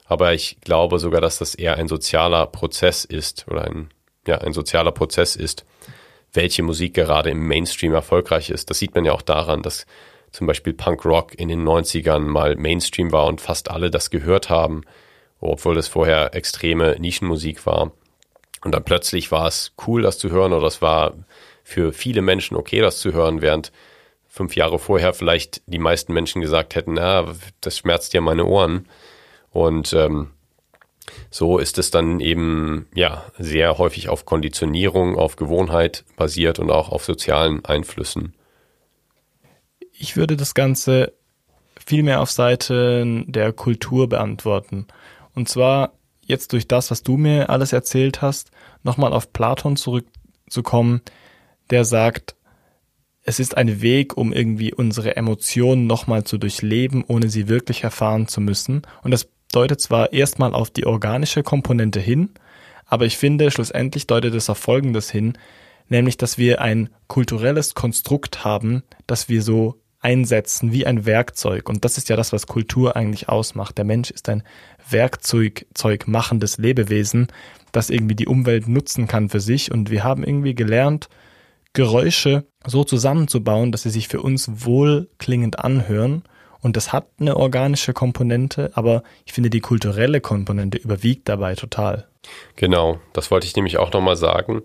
aber ich glaube sogar, dass das eher ein sozialer Prozess ist oder ein, ja, ein sozialer Prozess ist, welche Musik gerade im Mainstream erfolgreich ist. Das sieht man ja auch daran, dass zum Beispiel Punk Rock in den 90ern mal Mainstream war und fast alle das gehört haben, obwohl es vorher extreme Nischenmusik war. Und dann plötzlich war es cool, das zu hören, oder es war für viele Menschen okay, das zu hören, während fünf Jahre vorher vielleicht die meisten Menschen gesagt hätten, na, das schmerzt ja meine Ohren. Und ähm, so ist es dann eben ja sehr häufig auf Konditionierung, auf Gewohnheit basiert und auch auf sozialen Einflüssen. Ich würde das Ganze viel mehr auf Seite der Kultur beantworten. Und zwar jetzt durch das, was du mir alles erzählt hast, nochmal auf Platon zurückzukommen, der sagt, es ist ein Weg, um irgendwie unsere Emotionen nochmal zu durchleben, ohne sie wirklich erfahren zu müssen. Und das deutet zwar erstmal auf die organische Komponente hin, aber ich finde, schlussendlich deutet es auf Folgendes hin, nämlich, dass wir ein kulturelles Konstrukt haben, das wir so einsetzen wie ein Werkzeug. Und das ist ja das, was Kultur eigentlich ausmacht. Der Mensch ist ein Werkzeug Zeug machendes Lebewesen, das irgendwie die Umwelt nutzen kann für sich. Und wir haben irgendwie gelernt, Geräusche so zusammenzubauen, dass sie sich für uns wohlklingend anhören. Und das hat eine organische Komponente, aber ich finde, die kulturelle Komponente überwiegt dabei total. Genau, das wollte ich nämlich auch nochmal sagen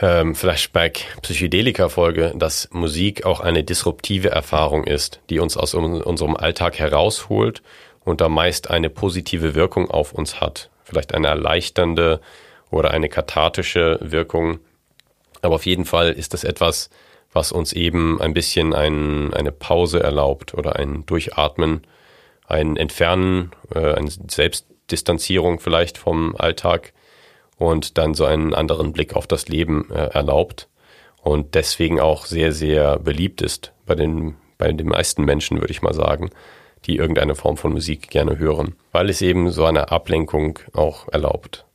ähm, Flashback Psychedelika Folge, dass Musik auch eine disruptive Erfahrung ist, die uns aus unserem Alltag herausholt und da meist eine positive Wirkung auf uns hat. Vielleicht eine erleichternde oder eine kathartische Wirkung. Aber auf jeden Fall ist das etwas, was uns eben ein bisschen ein, eine Pause erlaubt oder ein Durchatmen, ein Entfernen, äh, eine Selbstdistanzierung vielleicht vom Alltag und dann so einen anderen Blick auf das Leben äh, erlaubt und deswegen auch sehr, sehr beliebt ist bei den, bei den meisten Menschen, würde ich mal sagen, die irgendeine Form von Musik gerne hören, weil es eben so eine Ablenkung auch erlaubt.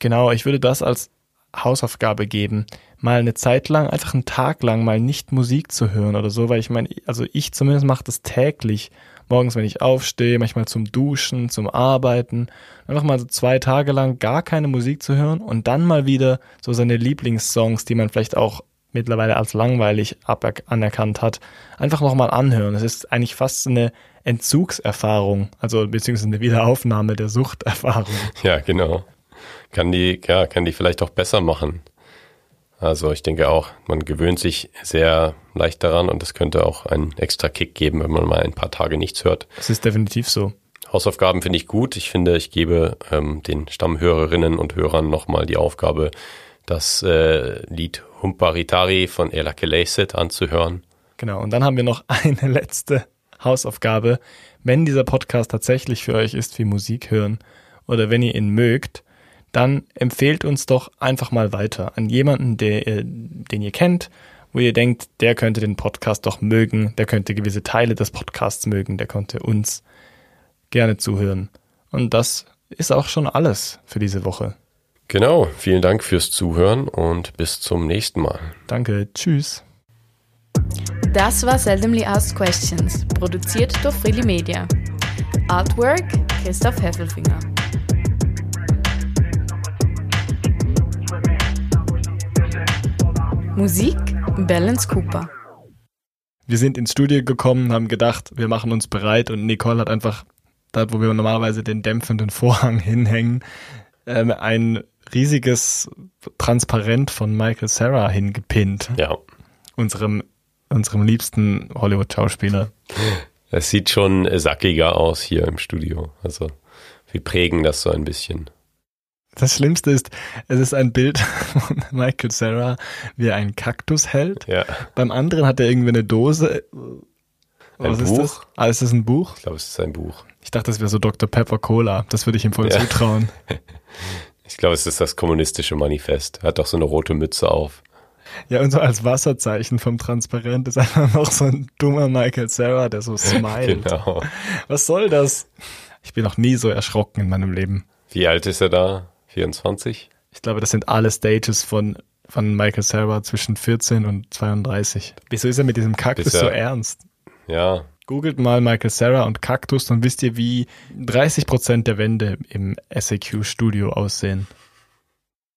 Genau, ich würde das als Hausaufgabe geben, mal eine Zeit lang, einfach einen Tag lang mal nicht Musik zu hören oder so, weil ich meine, also ich zumindest mache das täglich morgens, wenn ich aufstehe, manchmal zum Duschen, zum Arbeiten, einfach mal so zwei Tage lang gar keine Musik zu hören und dann mal wieder so seine Lieblingssongs, die man vielleicht auch mittlerweile als langweilig anerkannt hat, einfach nochmal anhören. Das ist eigentlich fast eine Entzugserfahrung, also beziehungsweise eine Wiederaufnahme der Suchterfahrung. Ja, genau. Kann die, ja, kann die vielleicht auch besser machen. Also ich denke auch, man gewöhnt sich sehr leicht daran und es könnte auch einen extra Kick geben, wenn man mal ein paar Tage nichts hört. Das ist definitiv so. Hausaufgaben finde ich gut. Ich finde, ich gebe ähm, den Stammhörerinnen und Hörern nochmal die Aufgabe, das äh, Lied Humparitari von Ela Keleiset anzuhören. Genau, und dann haben wir noch eine letzte Hausaufgabe. Wenn dieser Podcast tatsächlich für euch ist wie Musik hören oder wenn ihr ihn mögt, dann empfehlt uns doch einfach mal weiter an jemanden, der, den ihr kennt, wo ihr denkt, der könnte den Podcast doch mögen, der könnte gewisse Teile des Podcasts mögen, der könnte uns gerne zuhören. Und das ist auch schon alles für diese Woche. Genau, vielen Dank fürs Zuhören und bis zum nächsten Mal. Danke, tschüss. Das war Seldomly Asked Questions, produziert durch Freely Media. Artwork Christoph Heffelfinger. Musik Balance Cooper. Wir sind ins Studio gekommen, haben gedacht, wir machen uns bereit und Nicole hat einfach, dort wo wir normalerweise den dämpfenden Vorhang hinhängen, ähm, ein riesiges Transparent von Michael Sarah hingepinnt. Ja. Unserem, unserem liebsten Hollywood-Schauspieler. Es sieht schon sackiger aus hier im Studio. Also wir prägen das so ein bisschen. Das Schlimmste ist, es ist ein Bild von Michael Sarah, wie er einen Kaktus hält. Ja. Beim anderen hat er irgendwie eine Dose. Ein Was Buch? ist das? Ah, ist das ein Buch? Ich glaube, es ist ein Buch. Ich dachte, das wäre so Dr. Pepper Cola. Das würde ich ihm voll Ja. zutrauen. Ich glaube, es ist das kommunistische Manifest. Er hat doch so eine rote Mütze auf. Ja, und so als Wasserzeichen vom Transparent ist einfach noch so ein dummer Michael Sarah, der so smilet. Genau. Was soll das? Ich bin noch nie so erschrocken in meinem Leben. Wie alt ist er da? 24? Ich glaube, das sind alle Stages von, von Michael Sarah zwischen 14 und 32. Wieso ist er mit diesem Kaktus Ist er- so ernst? Ja, Googelt mal Michael Sarah und Kaktus, dann wisst ihr, wie 30 Prozent der Wände im SAQ-Studio aussehen.